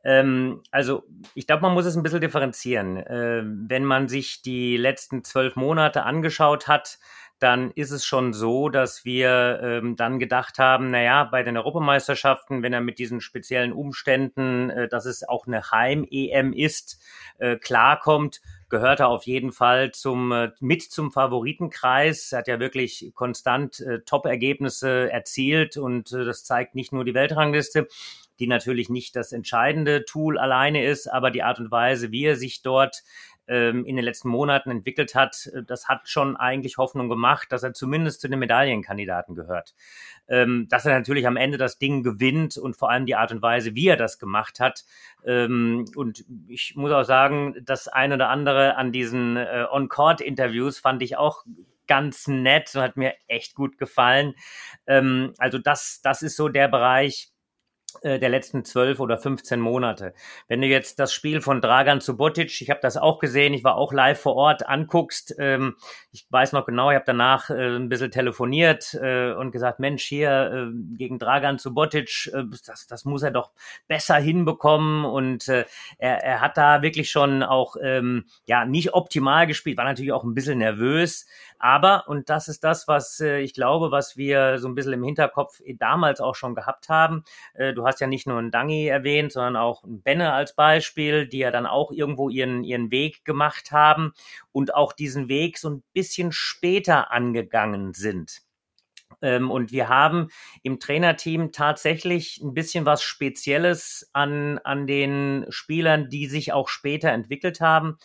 Ähm, also ich glaube, man muss es ein bisschen differenzieren. Äh, wenn man sich die letzten zwölf Monate angeschaut hat, dann ist es schon so, dass wir ähm, dann gedacht haben, naja, bei den Europameisterschaften, wenn er mit diesen speziellen Umständen, äh, dass es auch eine Heim-EM ist, äh, klarkommt, gehört er auf jeden Fall zum, äh, mit zum Favoritenkreis. Er hat ja wirklich konstant äh, Top-Ergebnisse erzielt und äh, das zeigt nicht nur die Weltrangliste, die natürlich nicht das entscheidende Tool alleine ist, aber die Art und Weise, wie er sich dort ähm, in den letzten Monaten entwickelt hat, äh, das hat schon eigentlich Hoffnung gemacht, dass er zumindest zu den Medaillenkandidaten gehört. Ähm, dass er natürlich am Ende das Ding gewinnt und vor allem die Art und Weise, wie er das gemacht hat. Ähm, und ich muss auch sagen, das eine oder andere an diesen äh, On-Court-Interviews fand ich auch ganz nett und hat mir echt gut gefallen. Ähm, also das, das ist so der Bereich, der letzten zwölf oder 15 Monate. Wenn du jetzt das Spiel von Dragan Subotic, ich habe das auch gesehen, ich war auch live vor Ort, anguckst, ähm, ich weiß noch genau, ich habe danach äh, ein bisschen telefoniert äh, und gesagt, Mensch, hier äh, gegen Dragan Subotic, äh, das, das muss er doch besser hinbekommen und äh, er, er hat da wirklich schon auch ähm, ja nicht optimal gespielt, war natürlich auch ein bisschen nervös, aber, und das ist das, was äh, ich glaube, was wir so ein bisschen im Hinterkopf damals auch schon gehabt haben. Äh, du hast ja nicht nur einen Dangi erwähnt, sondern auch einen Benne als Beispiel, die ja dann auch irgendwo ihren, ihren Weg gemacht haben und auch diesen Weg so ein bisschen später angegangen sind. Ähm, und wir haben im Trainerteam tatsächlich ein bisschen was Spezielles an, an den Spielern, die sich auch später entwickelt haben.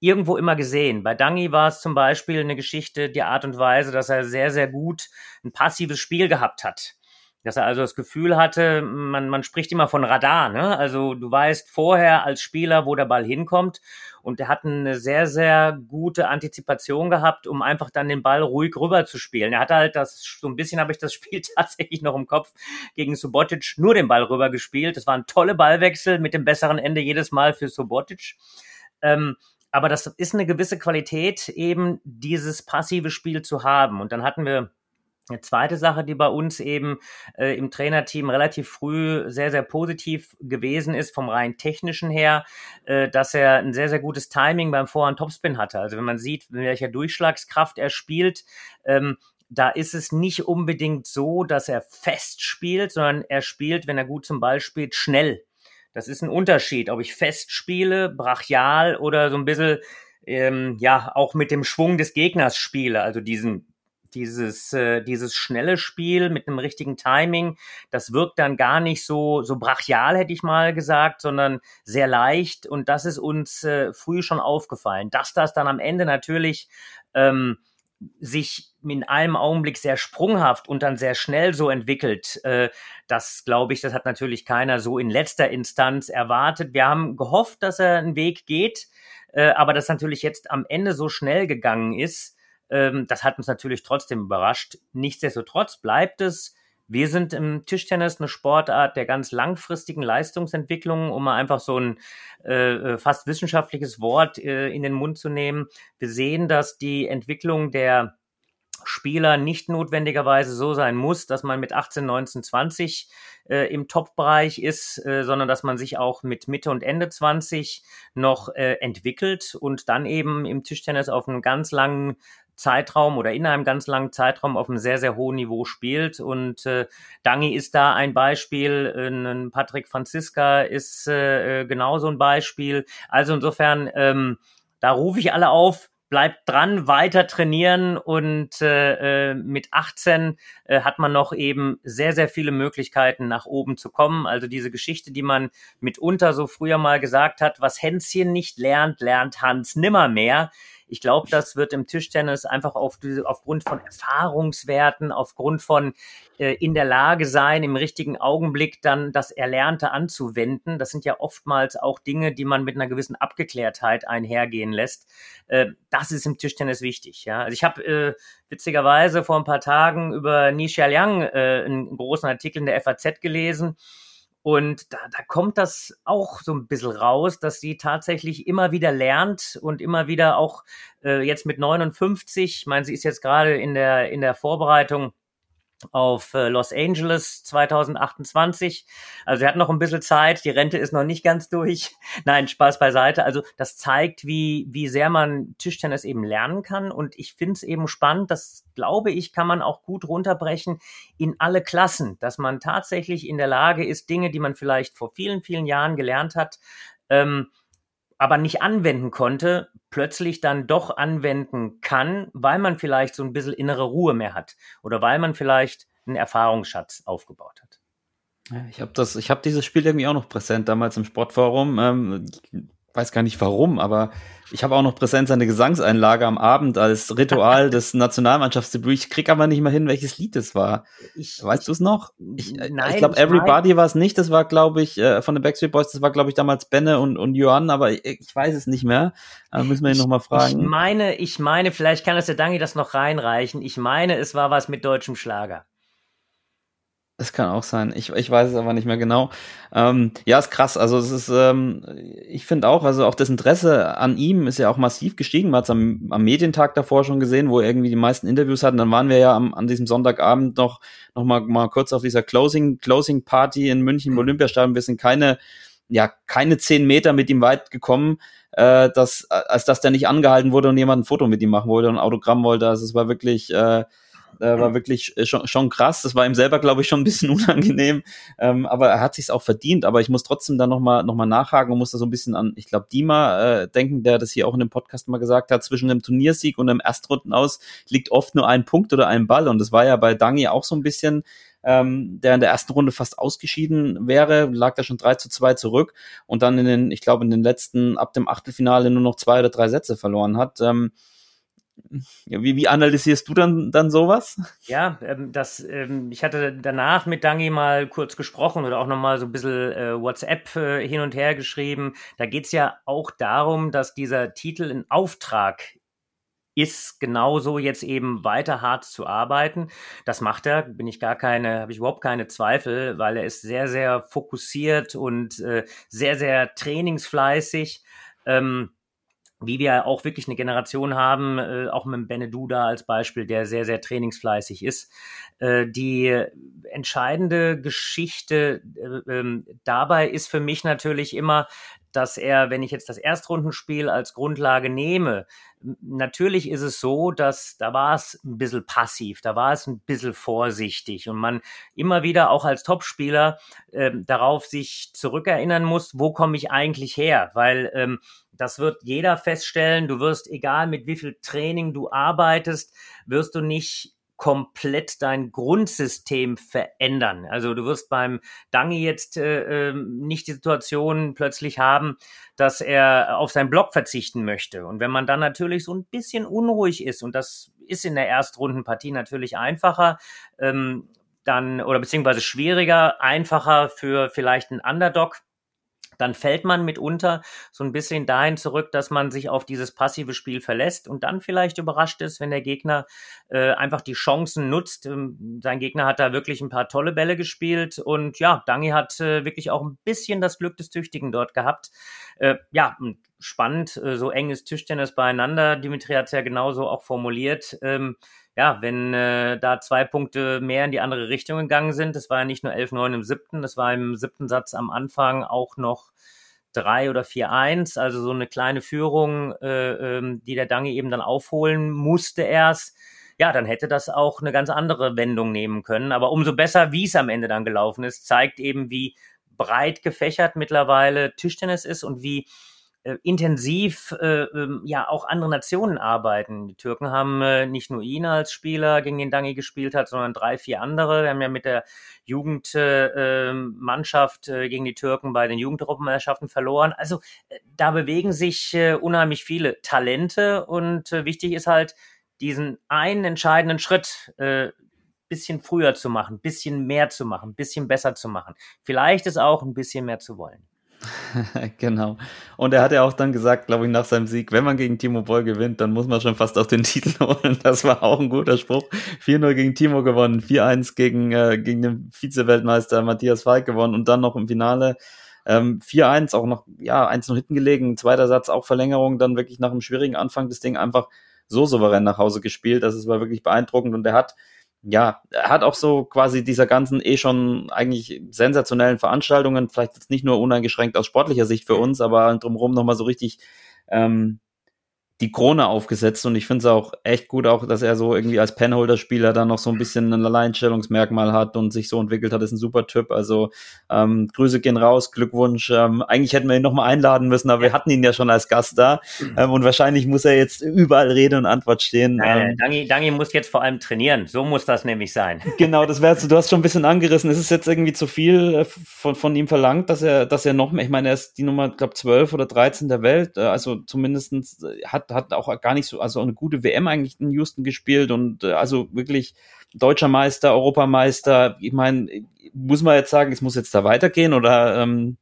Irgendwo immer gesehen. Bei Dangi war es zum Beispiel eine Geschichte, die Art und Weise, dass er sehr, sehr gut ein passives Spiel gehabt hat. Dass er also das Gefühl hatte, man, man spricht immer von Radar, ne? Also du weißt vorher als Spieler, wo der Ball hinkommt. Und er hat eine sehr, sehr gute Antizipation gehabt, um einfach dann den Ball ruhig rüber zu spielen. Er hat halt das, so ein bisschen habe ich das Spiel tatsächlich noch im Kopf gegen Subotic nur den Ball rüber gespielt. Das war ein tolle Ballwechsel mit dem besseren Ende jedes Mal für Subotic. Ähm, aber das ist eine gewisse Qualität, eben dieses passive Spiel zu haben. Und dann hatten wir eine zweite Sache, die bei uns eben äh, im Trainerteam relativ früh sehr, sehr positiv gewesen ist, vom rein technischen her, äh, dass er ein sehr, sehr gutes Timing beim Vorhand Topspin hatte. Also wenn man sieht, mit welcher Durchschlagskraft er spielt, ähm, da ist es nicht unbedingt so, dass er fest spielt, sondern er spielt, wenn er gut zum Ball spielt, schnell. Das ist ein Unterschied, ob ich fest spiele, brachial oder so ein bisschen, ähm, ja, auch mit dem Schwung des Gegners spiele. Also diesen, dieses, äh, dieses schnelle Spiel mit einem richtigen Timing, das wirkt dann gar nicht so, so brachial, hätte ich mal gesagt, sondern sehr leicht. Und das ist uns äh, früh schon aufgefallen. Dass das dann am Ende natürlich ähm, sich in einem Augenblick sehr sprunghaft und dann sehr schnell so entwickelt. Äh, das glaube ich, das hat natürlich keiner so in letzter Instanz erwartet. Wir haben gehofft, dass er einen Weg geht, äh, aber dass natürlich jetzt am Ende so schnell gegangen ist, ähm, das hat uns natürlich trotzdem überrascht. Nichtsdestotrotz bleibt es wir sind im Tischtennis eine Sportart der ganz langfristigen Leistungsentwicklung, um mal einfach so ein äh, äh, fast wissenschaftliches Wort äh, in den Mund zu nehmen. Wir sehen, dass die Entwicklung der Spieler nicht notwendigerweise so sein muss, dass man mit 18, 19, 20 äh, im Top-Bereich ist, äh, sondern dass man sich auch mit Mitte und Ende 20 noch äh, entwickelt und dann eben im Tischtennis auf einem ganz langen Zeitraum oder in einem ganz langen Zeitraum auf einem sehr, sehr hohen Niveau spielt. Und äh, Dangi ist da ein Beispiel, äh, Patrick Franziska ist äh, äh, genauso ein Beispiel. Also insofern, ähm, da rufe ich alle auf, bleibt dran, weiter trainieren und äh, äh mit 18 äh, hat man noch eben sehr, sehr viele Möglichkeiten nach oben zu kommen. Also diese Geschichte, die man mitunter so früher mal gesagt hat, was Hänschen nicht lernt, lernt Hans nimmermehr ich glaube, das wird im Tischtennis einfach auf aufgrund von Erfahrungswerten, aufgrund von äh, in der Lage sein, im richtigen Augenblick dann das Erlernte anzuwenden. Das sind ja oftmals auch Dinge, die man mit einer gewissen Abgeklärtheit einhergehen lässt. Äh, das ist im Tischtennis wichtig. Ja? Also ich habe äh, witzigerweise vor ein paar Tagen über Nisha Liang äh, einen großen Artikel in der FAZ gelesen. Und da, da kommt das auch so ein bisschen raus, dass sie tatsächlich immer wieder lernt und immer wieder auch äh, jetzt mit 59, ich meine, sie ist jetzt gerade in der, in der Vorbereitung auf äh, Los Angeles 2028. Also er hat noch ein bisschen Zeit, die Rente ist noch nicht ganz durch. Nein, Spaß beiseite. Also das zeigt, wie, wie sehr man Tischtennis eben lernen kann. Und ich finde es eben spannend, das glaube ich, kann man auch gut runterbrechen in alle Klassen, dass man tatsächlich in der Lage ist, Dinge, die man vielleicht vor vielen, vielen Jahren gelernt hat, ähm, aber nicht anwenden konnte, plötzlich dann doch anwenden kann, weil man vielleicht so ein bisschen innere Ruhe mehr hat oder weil man vielleicht einen Erfahrungsschatz aufgebaut hat. Ich habe das, ich habe dieses Spiel irgendwie auch noch präsent damals im Sportforum. Ähm, weiß gar nicht warum, aber ich habe auch noch präsent seine Gesangseinlage am Abend als Ritual des Nationalmannschaftsdebüts. Ich krieg aber nicht mal hin, welches Lied es war. Ich, weißt du es noch? Ich, äh, ich glaube, Everybody war es nicht. Das war, glaube ich, äh, von den Backstreet Boys. Das war, glaube ich, damals Benne und, und Johann, aber ich, ich weiß es nicht mehr. Da müssen wir ihn nochmal fragen. Ich meine, ich meine, vielleicht kann es der Dangi das noch reinreichen. Ich meine, es war was mit deutschem Schlager. Es kann auch sein. Ich, ich weiß es aber nicht mehr genau. Ähm, ja, ist krass. Also es ist, ähm, ich finde auch, also auch das Interesse an ihm ist ja auch massiv gestiegen. Man hat es am, am Medientag davor schon gesehen, wo er irgendwie die meisten Interviews hatten. Dann waren wir ja am, an diesem Sonntagabend noch, noch mal, mal kurz auf dieser Closing, Closing Party in München im mhm. Olympiastadion. Wir sind keine, ja, keine zehn Meter mit ihm weit gekommen, äh, dass, als dass der nicht angehalten wurde und jemand ein Foto mit ihm machen wollte und ein Autogramm wollte. Also es war wirklich, äh, äh, war wirklich äh, schon, schon krass. Das war ihm selber, glaube ich, schon ein bisschen unangenehm. Ähm, aber er hat sich's auch verdient. Aber ich muss trotzdem da nochmal noch mal nachhaken und muss da so ein bisschen an, ich glaube, Dima äh, denken, der das hier auch in dem Podcast mal gesagt hat, zwischen dem Turniersieg und dem Erstrunden aus liegt oft nur ein Punkt oder ein Ball. Und das war ja bei Dangi auch so ein bisschen ähm, der in der ersten Runde fast ausgeschieden wäre, lag da schon 3 zu 2 zurück und dann in den, ich glaube, in den letzten, ab dem Achtelfinale nur noch zwei oder drei Sätze verloren hat. Ähm, wie, wie analysierst du dann, dann sowas? Ja, ähm, das, ähm, ich hatte danach mit Dangi mal kurz gesprochen oder auch nochmal so ein bisschen äh, WhatsApp äh, hin und her geschrieben. Da geht's ja auch darum, dass dieser Titel ein Auftrag ist genauso jetzt eben weiter hart zu arbeiten. Das macht er, bin ich gar keine, habe ich überhaupt keine Zweifel, weil er ist sehr, sehr fokussiert und äh, sehr, sehr trainingsfleißig. Ähm, wie wir auch wirklich eine Generation haben, äh, auch mit Beneduda als Beispiel, der sehr, sehr trainingsfleißig ist. Äh, die entscheidende Geschichte äh, ähm, dabei ist für mich natürlich immer, dass er, wenn ich jetzt das Erstrundenspiel als Grundlage nehme, natürlich ist es so, dass da war es ein bisschen passiv, da war es ein bisschen vorsichtig und man immer wieder auch als Topspieler äh, darauf sich zurückerinnern muss, wo komme ich eigentlich her? Weil ähm, das wird jeder feststellen. Du wirst, egal mit wie viel Training du arbeitest, wirst du nicht komplett dein Grundsystem verändern. Also du wirst beim Dangi jetzt äh, ähm, nicht die Situation plötzlich haben, dass er auf seinen Block verzichten möchte. Und wenn man dann natürlich so ein bisschen unruhig ist, und das ist in der Erstrundenpartie natürlich einfacher, ähm, dann oder beziehungsweise schwieriger, einfacher für vielleicht einen Underdog, dann fällt man mitunter so ein bisschen dahin zurück, dass man sich auf dieses passive Spiel verlässt und dann vielleicht überrascht ist, wenn der Gegner äh, einfach die Chancen nutzt. Ähm, sein Gegner hat da wirklich ein paar tolle Bälle gespielt und ja, Dangi hat äh, wirklich auch ein bisschen das Glück des Tüchtigen dort gehabt. Äh, ja, spannend, äh, so eng ist Tischtennis beieinander. Dimitri hat es ja genauso auch formuliert. Ähm, ja, wenn äh, da zwei Punkte mehr in die andere Richtung gegangen sind, das war ja nicht nur 11-9 im siebten, das war im siebten Satz am Anfang auch noch 3 oder 4-1, also so eine kleine Führung, äh, ähm, die der Dange eben dann aufholen musste erst. Ja, dann hätte das auch eine ganz andere Wendung nehmen können. Aber umso besser, wie es am Ende dann gelaufen ist, zeigt eben, wie breit gefächert mittlerweile Tischtennis ist und wie äh, intensiv äh, ähm, ja auch andere Nationen arbeiten. Die Türken haben äh, nicht nur ihn als Spieler, gegen den Dangi gespielt hat, sondern drei, vier andere. Wir haben ja mit der Jugendmannschaft äh, äh, gegen die Türken bei den Jugendeuropameisterschaften verloren. Also da bewegen sich äh, unheimlich viele Talente und wichtig ist halt, diesen einen entscheidenden Schritt äh, bisschen früher zu machen, bisschen mehr zu machen, bisschen besser zu machen. Vielleicht ist auch ein bisschen mehr zu wollen. genau. Und er hat ja auch dann gesagt, glaube ich, nach seinem Sieg, wenn man gegen Timo Boll gewinnt, dann muss man schon fast auch den Titel holen. Das war auch ein guter Spruch. 4-0 gegen Timo gewonnen, 4-1 gegen, äh, gegen den Vize-Weltmeister Matthias Falk gewonnen und dann noch im Finale ähm, 4-1, auch noch, ja, 1 noch hinten gelegen, zweiter Satz, auch Verlängerung, dann wirklich nach einem schwierigen Anfang das Ding einfach so souverän nach Hause gespielt. Das ist war wirklich beeindruckend und er hat ja, er hat auch so quasi dieser ganzen eh schon eigentlich sensationellen Veranstaltungen, vielleicht jetzt nicht nur uneingeschränkt aus sportlicher Sicht für uns, aber drumherum nochmal so richtig ähm, die Krone aufgesetzt und ich finde es auch echt gut, auch dass er so irgendwie als Penholder-Spieler da noch so ein bisschen ein Alleinstellungsmerkmal hat und sich so entwickelt hat, ist ein super Typ. Also ähm, Grüße gehen raus, Glückwunsch. Ähm, eigentlich hätten wir ihn nochmal einladen müssen, aber wir hatten ihn ja schon als Gast da mhm. ähm, und wahrscheinlich muss er jetzt überall Rede und Antwort stehen. Nein, ähm, Dangi, Dangi muss jetzt vor allem trainieren, so muss das nämlich sein. Genau, das wäre du hast schon ein bisschen angerissen. Ist es jetzt irgendwie zu viel äh, von, von ihm verlangt, dass er, dass er noch mehr, ich meine, er ist die Nummer, glaube 12 oder 13 der Welt, äh, also zumindestens äh, hat auch gar nicht so, also eine gute WM eigentlich in Houston gespielt und äh, also wirklich deutscher Meister, Europameister. Ich meine, muss man jetzt sagen, es muss jetzt da weitergehen oder? Ähm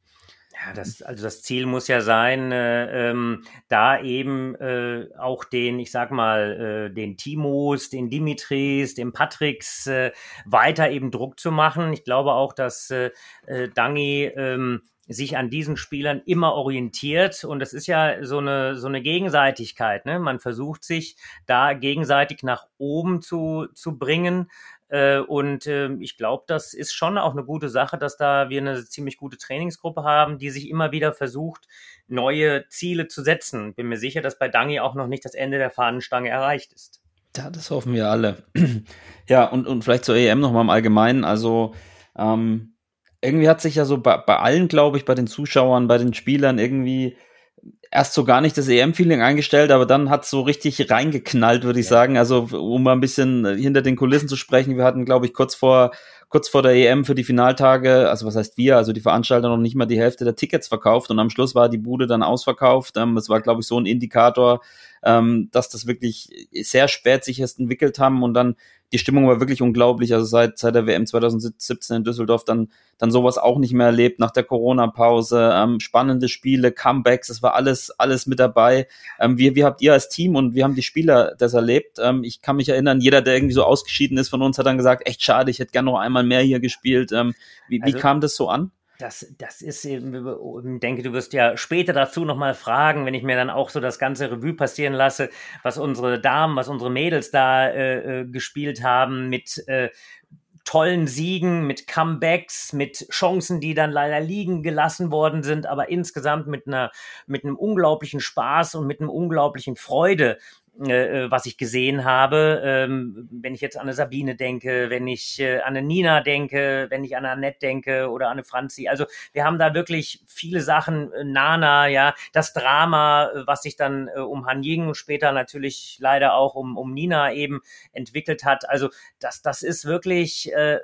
Ja, das, also das Ziel muss ja sein, äh, ähm, da eben äh, auch den, ich sag mal, äh, den Timos, den Dimitris, den Patricks äh, weiter eben Druck zu machen. Ich glaube auch, dass äh, äh, Dangi ähm, sich an diesen Spielern immer orientiert und das ist ja so eine so eine Gegenseitigkeit. Ne? Man versucht sich da gegenseitig nach oben zu zu bringen äh, und äh, ich glaube, das ist schon auch eine gute Sache, dass da wir eine ziemlich gute Trainingsgruppe haben, die sich immer wieder versucht, neue Ziele zu setzen. Bin mir sicher, dass bei Dangi auch noch nicht das Ende der Fahnenstange erreicht ist. Ja, das hoffen wir alle. ja, und, und vielleicht zur EM nochmal im Allgemeinen. Also, ähm, irgendwie hat sich ja so bei, bei allen, glaube ich, bei den Zuschauern, bei den Spielern irgendwie erst so gar nicht das EM-Feeling eingestellt, aber dann hat es so richtig reingeknallt, würde ich ja. sagen. Also, um mal ein bisschen hinter den Kulissen zu sprechen, wir hatten, glaube ich, kurz vor, kurz vor der EM für die Finaltage, also was heißt wir, also die Veranstalter noch nicht mal die Hälfte der Tickets verkauft und am Schluss war die Bude dann ausverkauft. Ähm, das war, glaube ich, so ein Indikator, ähm, dass das wirklich sehr spät sich erst entwickelt haben und dann die Stimmung war wirklich unglaublich. Also seit, seit der WM 2017 in Düsseldorf dann, dann sowas auch nicht mehr erlebt nach der Corona-Pause. Ähm, spannende Spiele, Comebacks, es war alles, alles mit dabei. Ähm, wie, wie habt ihr als Team und wie haben die Spieler das erlebt? Ähm, ich kann mich erinnern, jeder, der irgendwie so ausgeschieden ist von uns, hat dann gesagt, echt schade, ich hätte gerne noch einmal mehr hier gespielt. Ähm, wie, also, wie kam das so an? Das, das ist eben, ich denke, du wirst ja später dazu nochmal fragen, wenn ich mir dann auch so das ganze Revue passieren lasse, was unsere Damen, was unsere Mädels da äh, äh, gespielt haben mit äh, tollen Siegen, mit Comebacks, mit Chancen, die dann leider liegen gelassen worden sind, aber insgesamt mit einer, mit einem unglaublichen Spaß und mit einem unglaublichen Freude äh, äh, was ich gesehen habe. Ähm, wenn ich jetzt an eine Sabine denke, wenn ich äh, an eine Nina denke, wenn ich an eine Annette denke oder an eine Franzi. Also wir haben da wirklich viele Sachen, äh, Nana, ja, das Drama, äh, was sich dann äh, um Han Ying und später natürlich leider auch um, um Nina eben entwickelt hat. Also das, das ist wirklich äh,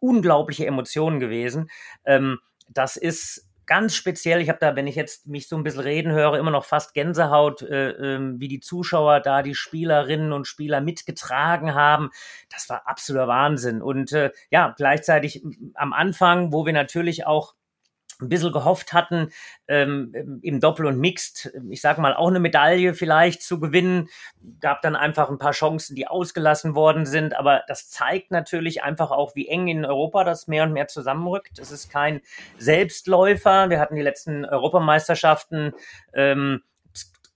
unglaubliche Emotionen gewesen. Ähm, das ist ganz speziell, ich habe da, wenn ich jetzt mich so ein bisschen reden höre, immer noch fast Gänsehaut, äh, äh, wie die Zuschauer da die Spielerinnen und Spieler mitgetragen haben. Das war absoluter Wahnsinn. Und äh, ja, gleichzeitig am Anfang, wo wir natürlich auch ein bisschen gehofft hatten, ähm, im Doppel und Mixed, ich sage mal, auch eine Medaille vielleicht zu gewinnen. Gab dann einfach ein paar Chancen, die ausgelassen worden sind. Aber das zeigt natürlich einfach auch, wie eng in Europa das mehr und mehr zusammenrückt. Es ist kein Selbstläufer. Wir hatten die letzten Europameisterschaften ähm,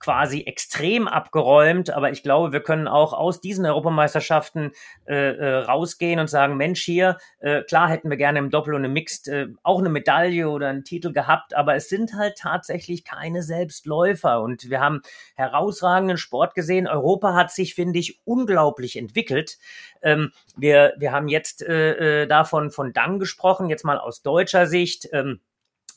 quasi extrem abgeräumt, aber ich glaube, wir können auch aus diesen Europameisterschaften äh, äh, rausgehen und sagen, Mensch, hier, äh, klar hätten wir gerne im Doppel und im Mixed äh, auch eine Medaille oder einen Titel gehabt, aber es sind halt tatsächlich keine Selbstläufer und wir haben herausragenden Sport gesehen. Europa hat sich, finde ich, unglaublich entwickelt. Ähm, wir, wir haben jetzt äh, äh davon von Dang gesprochen, jetzt mal aus deutscher Sicht. Ähm,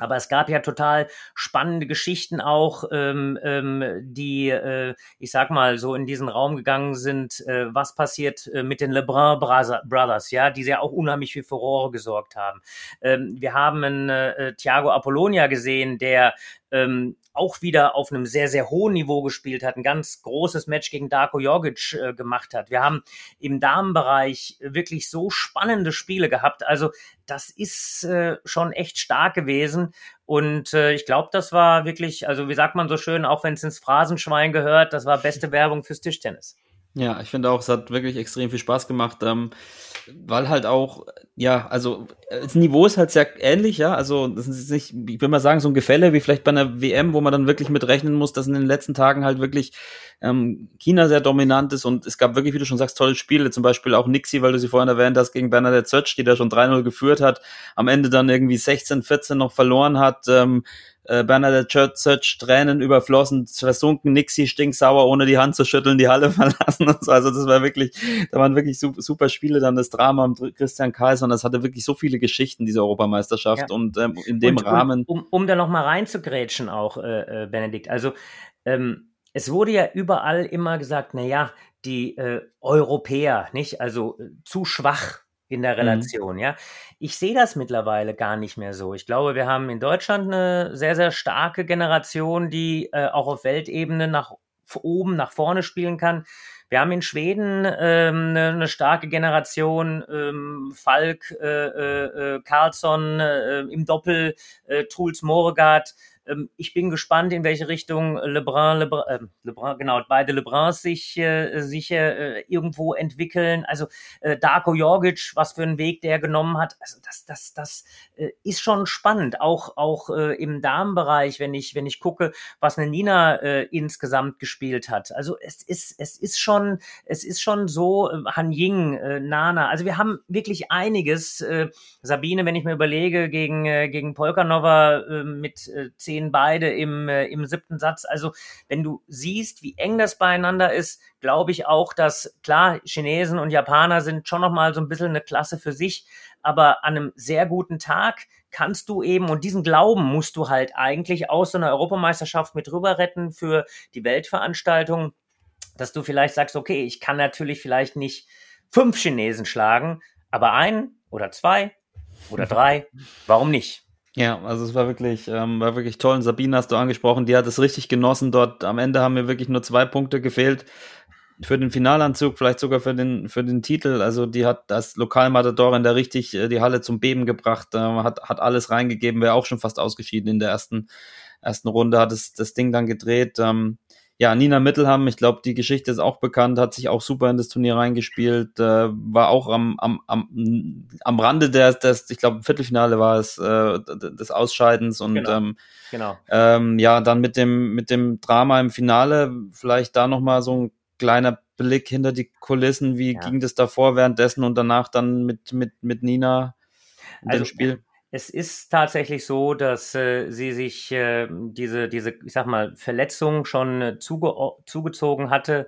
aber es gab ja total spannende Geschichten auch, ähm, ähm, die, äh, ich sag mal, so in diesen Raum gegangen sind, äh, was passiert äh, mit den Lebrun Brothers, ja, die ja auch unheimlich für Furore gesorgt haben. Ähm, wir haben einen äh, Thiago Apollonia gesehen, der ähm, auch wieder auf einem sehr, sehr hohen Niveau gespielt hat, ein ganz großes Match gegen Darko Jorgic äh, gemacht hat. Wir haben im Damenbereich wirklich so spannende Spiele gehabt. Also das ist äh, schon echt stark gewesen. Und äh, ich glaube, das war wirklich, also wie sagt man so schön, auch wenn es ins Phrasenschwein gehört, das war beste Werbung fürs Tischtennis. Ja, ich finde auch, es hat wirklich extrem viel Spaß gemacht, ähm, weil halt auch, ja, also das Niveau ist halt sehr ähnlich, ja, also das ist nicht, ich will mal sagen, so ein Gefälle wie vielleicht bei einer WM, wo man dann wirklich mit rechnen muss, dass in den letzten Tagen halt wirklich ähm, China sehr dominant ist und es gab wirklich, wie du schon sagst, tolle Spiele, zum Beispiel auch Nixie, weil du sie vorhin erwähnt hast, gegen Bernadette Zötsch, die da schon 3-0 geführt hat, am Ende dann irgendwie 16, 14 noch verloren hat, ähm, äh, Bernadette Church Tränen überflossen, versunken, Nixie stinksauer, ohne die Hand zu schütteln, die Halle verlassen und so. Also das war wirklich, da waren wirklich super, super Spiele, dann. Das Drama um Christian Kaiser und das hatte wirklich so viele Geschichten, diese Europameisterschaft ja. und ähm, in dem und, Rahmen. Um, um, um da nochmal reinzugrätschen auch, äh, äh, Benedikt, also ähm, es wurde ja überall immer gesagt, na ja, die äh, Europäer, nicht? Also äh, zu schwach in der mhm. Relation, mhm. ja. Ich sehe das mittlerweile gar nicht mehr so. Ich glaube, wir haben in Deutschland eine sehr, sehr starke Generation, die äh, auch auf Weltebene nach oben nach vorne spielen kann. Wir haben in Schweden ähm, eine, eine starke Generation, ähm, Falk, äh, äh, äh Carlsson äh, im Doppel, äh, Truls Moregard, ähm, ich bin gespannt, in welche Richtung Lebrun, Lebrun, äh, Lebrun genau, beide Lebruns sich, äh, sich äh, irgendwo entwickeln. Also äh, Darko Jorgic, was für einen Weg der genommen hat. Also das, das, das äh, ist schon spannend. Auch, auch äh, im Damenbereich, wenn ich, wenn ich gucke, was eine Nina äh, insgesamt gespielt hat. Also es ist, es ist schon, es ist schon so, äh, Han Ying, äh, Nana. Also wir haben wirklich einiges. Äh, Sabine, wenn ich mir überlege, gegen, äh, gegen Polkanova äh, mit äh, stehen beide im, äh, im siebten Satz. Also wenn du siehst, wie eng das beieinander ist, glaube ich auch, dass klar, Chinesen und Japaner sind schon nochmal so ein bisschen eine Klasse für sich, aber an einem sehr guten Tag kannst du eben, und diesen Glauben musst du halt eigentlich aus so einer Europameisterschaft mit rüber retten für die Weltveranstaltung, dass du vielleicht sagst, okay, ich kann natürlich vielleicht nicht fünf Chinesen schlagen, aber ein oder zwei oder drei, warum nicht? Ja, also es war wirklich, ähm, war wirklich toll. Und Sabine hast du angesprochen, die hat es richtig genossen dort. Am Ende haben mir wirklich nur zwei Punkte gefehlt für den Finalanzug, vielleicht sogar für den, für den Titel. Also die hat das Lokalmatadorin da richtig äh, die Halle zum Beben gebracht, äh, hat, hat alles reingegeben, wäre auch schon fast ausgeschieden in der ersten, ersten Runde, hat es das Ding dann gedreht. Ähm, ja, Nina Mittelham, ich glaube, die Geschichte ist auch bekannt, hat sich auch super in das Turnier reingespielt, äh, war auch am, am, am, am Rande des, des ich glaube, Viertelfinale war es, äh, des Ausscheidens und genau. Ähm, genau. Ähm, ja, dann mit dem, mit dem Drama im Finale, vielleicht da nochmal so ein kleiner Blick hinter die Kulissen, wie ja. ging das davor, währenddessen und danach dann mit, mit, mit Nina in also, dem Spiel? Es ist tatsächlich so, dass äh, sie sich äh, diese, diese, ich sag mal, Verletzung schon äh, zuge zugezogen hatte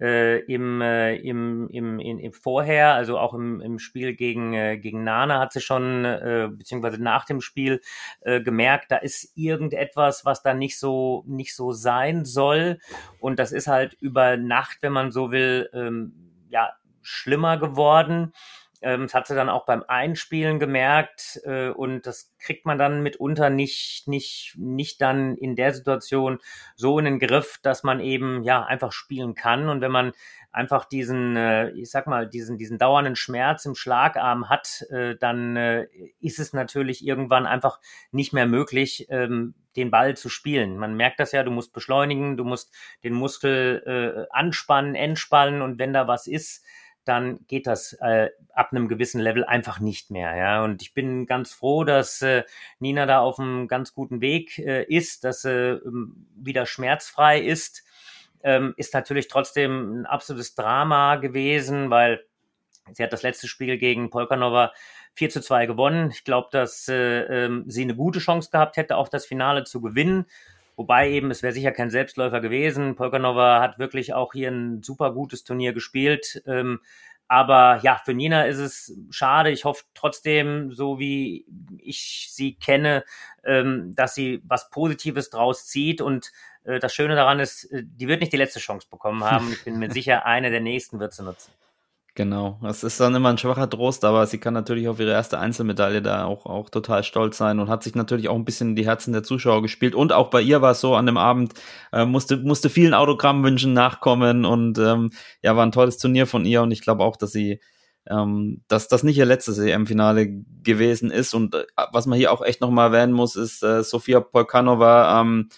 äh, im, äh, im, im, in, im Vorher, also auch im, im Spiel gegen, äh, gegen Nana hat sie schon, äh, beziehungsweise nach dem Spiel äh, gemerkt, da ist irgendetwas, was da nicht so, nicht so sein soll. Und das ist halt über Nacht, wenn man so will, ähm, ja, schlimmer geworden. Ähm, das hat sie dann auch beim Einspielen gemerkt äh, und das kriegt man dann mitunter nicht, nicht, nicht dann in der Situation so in den Griff, dass man eben ja einfach spielen kann. Und wenn man einfach diesen, äh, ich sag mal, diesen, diesen dauernden Schmerz im Schlagarm hat, äh, dann äh, ist es natürlich irgendwann einfach nicht mehr möglich, ähm, den Ball zu spielen. Man merkt das ja, du musst beschleunigen, du musst den Muskel äh, anspannen, entspannen und wenn da was ist, dann geht das äh, ab einem gewissen Level einfach nicht mehr. Ja, und ich bin ganz froh, dass äh, Nina da auf einem ganz guten Weg äh, ist, dass sie äh, wieder schmerzfrei ist. Ähm, ist natürlich trotzdem ein absolutes Drama gewesen, weil sie hat das letzte Spiel gegen Polkanova 4 zu 2 gewonnen. Ich glaube, dass äh, ähm, sie eine gute Chance gehabt hätte, auch das Finale zu gewinnen. Wobei eben, es wäre sicher kein Selbstläufer gewesen. Polkanova hat wirklich auch hier ein super gutes Turnier gespielt. Ähm, aber ja, für Nina ist es schade. Ich hoffe trotzdem, so wie ich sie kenne, ähm, dass sie was Positives draus zieht. Und äh, das Schöne daran ist, äh, die wird nicht die letzte Chance bekommen haben. Ich bin mir sicher, eine der nächsten wird sie nutzen. Genau, das ist dann immer ein schwacher Trost, aber sie kann natürlich auf ihre erste Einzelmedaille da auch, auch total stolz sein und hat sich natürlich auch ein bisschen in die Herzen der Zuschauer gespielt. Und auch bei ihr war es so, an dem Abend äh, musste, musste vielen Autogrammwünschen nachkommen und ähm, ja, war ein tolles Turnier von ihr und ich glaube auch, dass sie ähm, dass das nicht ihr letztes EM-Finale gewesen ist. Und äh, was man hier auch echt nochmal erwähnen muss, ist äh, Sofia Polkanova, ähm,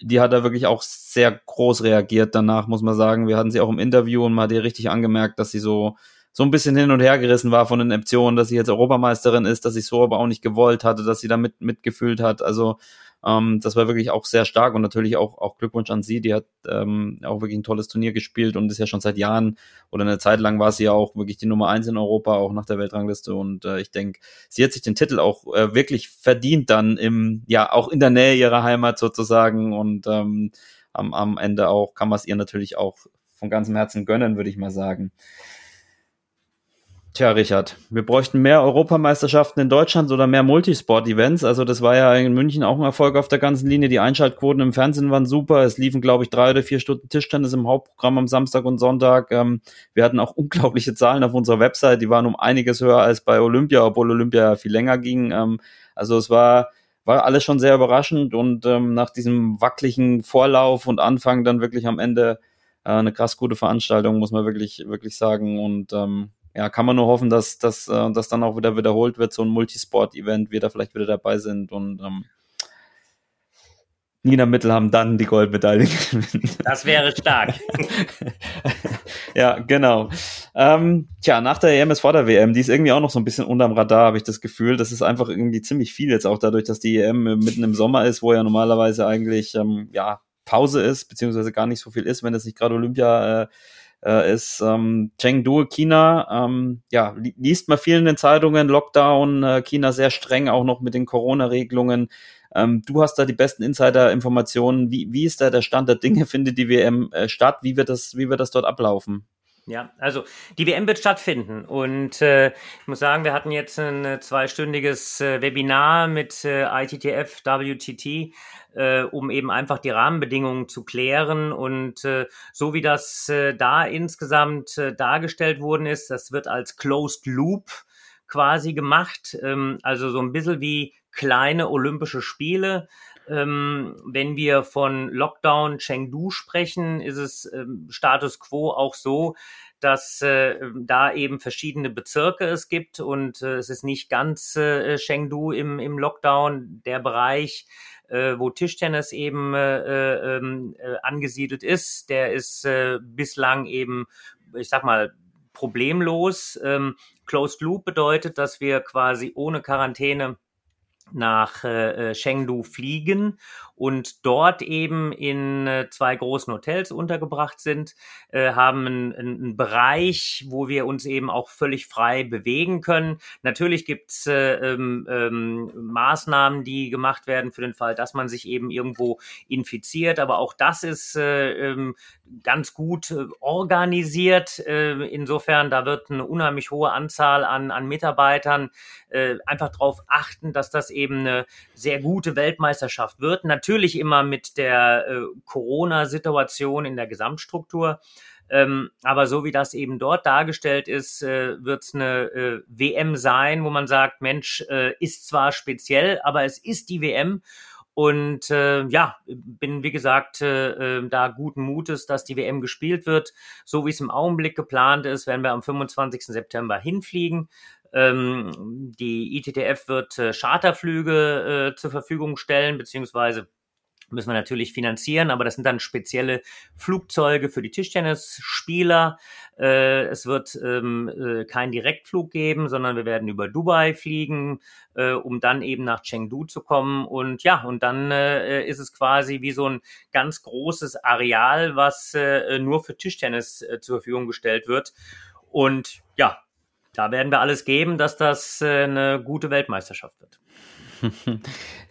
die hat da wirklich auch sehr groß reagiert danach, muss man sagen. Wir hatten sie auch im Interview und man hat ihr richtig angemerkt, dass sie so, so ein bisschen hin und her gerissen war von den Optionen, dass sie jetzt Europameisterin ist, dass sie so aber auch nicht gewollt hatte, dass sie da mit, mitgefühlt hat. Also ähm, das war wirklich auch sehr stark und natürlich auch, auch Glückwunsch an sie. Die hat ähm, auch wirklich ein tolles Turnier gespielt und ist ja schon seit Jahren oder eine Zeit lang war sie ja auch wirklich die Nummer eins in Europa, auch nach der Weltrangliste. Und äh, ich denke, sie hat sich den Titel auch äh, wirklich verdient dann im, ja, auch in der Nähe ihrer Heimat sozusagen. Und ähm, am, am Ende auch kann man es ihr natürlich auch von ganzem Herzen gönnen, würde ich mal sagen. Tja, Richard, wir bräuchten mehr Europameisterschaften in Deutschland oder mehr Multisport-Events. Also das war ja in München auch ein Erfolg auf der ganzen Linie. Die Einschaltquoten im Fernsehen waren super. Es liefen, glaube ich, drei oder vier Stunden Tischtennis im Hauptprogramm am Samstag und Sonntag. Ähm, wir hatten auch unglaubliche Zahlen auf unserer Website. Die waren um einiges höher als bei Olympia, obwohl Olympia viel länger ging. Ähm, also es war war alles schon sehr überraschend und ähm, nach diesem wackeligen Vorlauf und Anfang dann wirklich am Ende äh, eine krass gute Veranstaltung, muss man wirklich, wirklich sagen. Und ähm, ja, kann man nur hoffen, dass, dass äh, das dann auch wieder wiederholt wird, so ein Multisport-Event, wir da vielleicht wieder dabei sind und ähm, Nina Mittel haben dann die Goldmedaille gewinnen. Das wäre stark. ja, genau. Ähm, tja, nach der EM ist vor der WM, die ist irgendwie auch noch so ein bisschen unterm Radar, habe ich das Gefühl. Das ist einfach irgendwie ziemlich viel jetzt auch dadurch, dass die EM mitten im Sommer ist, wo ja normalerweise eigentlich ähm, ja Pause ist, beziehungsweise gar nicht so viel ist, wenn es nicht gerade Olympia äh, äh, ist ähm, Chengdu, China. Ähm, ja, li liest man viel in den Zeitungen, Lockdown, äh, China sehr streng, auch noch mit den Corona-Regelungen. Ähm, du hast da die besten Insider-Informationen. Wie, wie ist da der Stand der Dinge? Findet die WM äh, statt? Wie wird das, wie wird das dort ablaufen? Ja, also die WM wird stattfinden und äh, ich muss sagen, wir hatten jetzt ein äh, zweistündiges äh, Webinar mit äh, ITTF WTT, äh, um eben einfach die Rahmenbedingungen zu klären und äh, so wie das äh, da insgesamt äh, dargestellt worden ist, das wird als Closed Loop quasi gemacht, ähm, also so ein bisschen wie kleine Olympische Spiele. Ähm, wenn wir von Lockdown Chengdu sprechen, ist es ähm, Status quo auch so, dass äh, da eben verschiedene Bezirke es gibt und äh, es ist nicht ganz äh, Chengdu im, im Lockdown, der Bereich, äh, wo Tischtennis eben äh, äh, ähm, äh, angesiedelt ist, der ist äh, bislang eben, ich sag mal, problemlos. Ähm, Closed Loop bedeutet, dass wir quasi ohne Quarantäne nach äh, Chengdu fliegen und dort eben in äh, zwei großen Hotels untergebracht sind, äh, haben einen, einen Bereich, wo wir uns eben auch völlig frei bewegen können. Natürlich gibt's äh, ähm, ähm, Maßnahmen, die gemacht werden für den Fall, dass man sich eben irgendwo infiziert, aber auch das ist äh, ähm, ganz gut äh, organisiert. Äh, insofern, da wird eine unheimlich hohe Anzahl an, an Mitarbeitern einfach darauf achten, dass das eben eine sehr gute Weltmeisterschaft wird. Natürlich immer mit der äh, Corona-Situation in der Gesamtstruktur. Ähm, aber so wie das eben dort dargestellt ist, äh, wird es eine äh, WM sein, wo man sagt, Mensch, äh, ist zwar speziell, aber es ist die WM. Und äh, ja, bin wie gesagt äh, äh da guten Mutes, dass die WM gespielt wird. So wie es im Augenblick geplant ist, werden wir am 25. September hinfliegen. Ähm, die ITTF wird äh, Charterflüge äh, zur Verfügung stellen, beziehungsweise müssen wir natürlich finanzieren, aber das sind dann spezielle Flugzeuge für die Tischtennisspieler. Äh, es wird ähm, äh, keinen Direktflug geben, sondern wir werden über Dubai fliegen, äh, um dann eben nach Chengdu zu kommen. Und ja, und dann äh, ist es quasi wie so ein ganz großes Areal, was äh, nur für Tischtennis äh, zur Verfügung gestellt wird. Und ja, da werden wir alles geben, dass das äh, eine gute Weltmeisterschaft wird.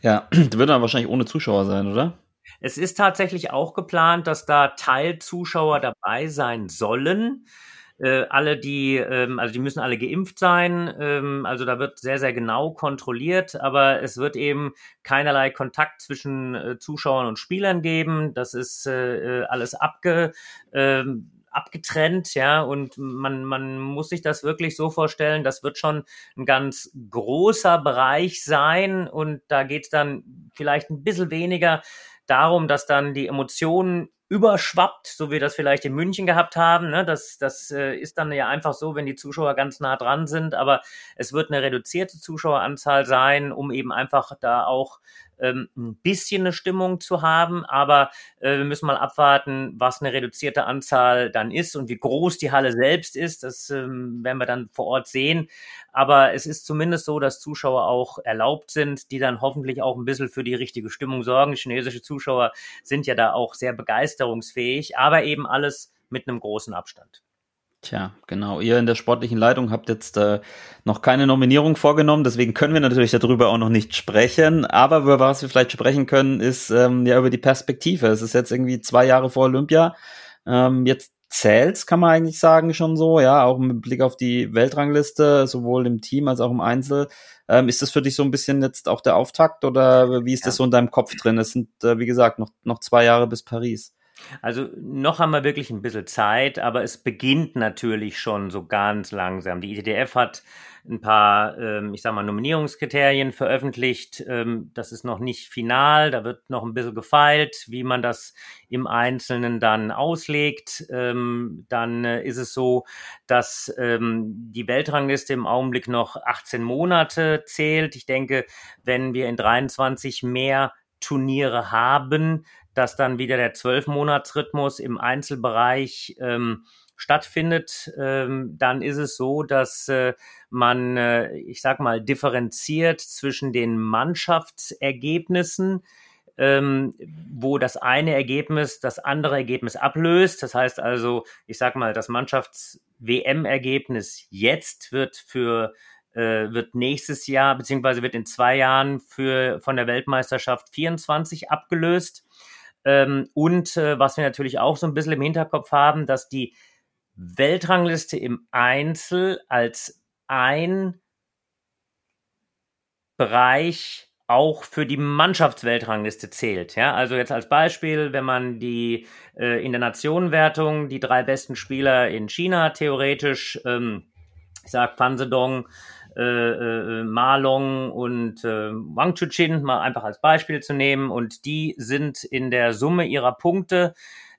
ja, wird dann wahrscheinlich ohne Zuschauer sein, oder? Es ist tatsächlich auch geplant, dass da Teilzuschauer dabei sein sollen. Äh, alle, die, ähm, also die müssen alle geimpft sein. Ähm, also da wird sehr, sehr genau kontrolliert, aber es wird eben keinerlei Kontakt zwischen äh, Zuschauern und Spielern geben. Das ist äh, äh alles abge, ähm, abgetrennt, ja, und man, man muss sich das wirklich so vorstellen, das wird schon ein ganz großer Bereich sein und da geht es dann vielleicht ein bisschen weniger darum, dass dann die Emotionen überschwappt, so wie wir das vielleicht in München gehabt haben. Ne? Das, das äh, ist dann ja einfach so, wenn die Zuschauer ganz nah dran sind, aber es wird eine reduzierte Zuschaueranzahl sein, um eben einfach da auch ähm, ein bisschen eine Stimmung zu haben, aber äh, wir müssen mal abwarten, was eine reduzierte Anzahl dann ist und wie groß die Halle selbst ist. Das ähm, werden wir dann vor Ort sehen. Aber es ist zumindest so, dass Zuschauer auch erlaubt sind, die dann hoffentlich auch ein bisschen für die richtige Stimmung sorgen. Chinesische Zuschauer sind ja da auch sehr begeisterungsfähig, aber eben alles mit einem großen Abstand. Tja, genau. Ihr in der sportlichen Leitung habt jetzt äh, noch keine Nominierung vorgenommen, deswegen können wir natürlich darüber auch noch nicht sprechen. Aber über was wir vielleicht sprechen können, ist ähm, ja über die Perspektive. Es ist jetzt irgendwie zwei Jahre vor Olympia. Ähm, jetzt zählt's, kann man eigentlich sagen, schon so, ja, auch mit Blick auf die Weltrangliste, sowohl im Team als auch im Einzel. Ähm, ist das für dich so ein bisschen jetzt auch der Auftakt oder wie ist ja. das so in deinem Kopf drin? Es sind, äh, wie gesagt, noch, noch zwei Jahre bis Paris. Also noch haben wir wirklich ein bisschen Zeit, aber es beginnt natürlich schon so ganz langsam. Die ITDF hat ein paar, ähm, ich sag mal, Nominierungskriterien veröffentlicht. Ähm, das ist noch nicht final, da wird noch ein bisschen gefeilt, wie man das im Einzelnen dann auslegt. Ähm, dann äh, ist es so, dass ähm, die Weltrangliste im Augenblick noch 18 Monate zählt. Ich denke, wenn wir in 23 mehr Turniere haben, dass dann wieder der Zwölfmonatsrhythmus im Einzelbereich ähm, stattfindet, ähm, dann ist es so, dass äh, man, äh, ich sag mal, differenziert zwischen den Mannschaftsergebnissen, ähm, wo das eine Ergebnis das andere Ergebnis ablöst. Das heißt also, ich sag mal, das Mannschafts-WM-Ergebnis jetzt wird für äh, wird nächstes Jahr beziehungsweise wird in zwei Jahren für von der Weltmeisterschaft 24 abgelöst. Ähm, und äh, was wir natürlich auch so ein bisschen im Hinterkopf haben, dass die Weltrangliste im Einzel als ein Bereich auch für die Mannschaftsweltrangliste zählt. Ja, also jetzt als Beispiel, wenn man die äh, in der Nationenwertung die drei besten Spieler in China theoretisch, ähm, ich sag Fan Zedong, äh, äh, Malong und äh, Wang Chuchin mal einfach als Beispiel zu nehmen und die sind in der Summe ihrer Punkte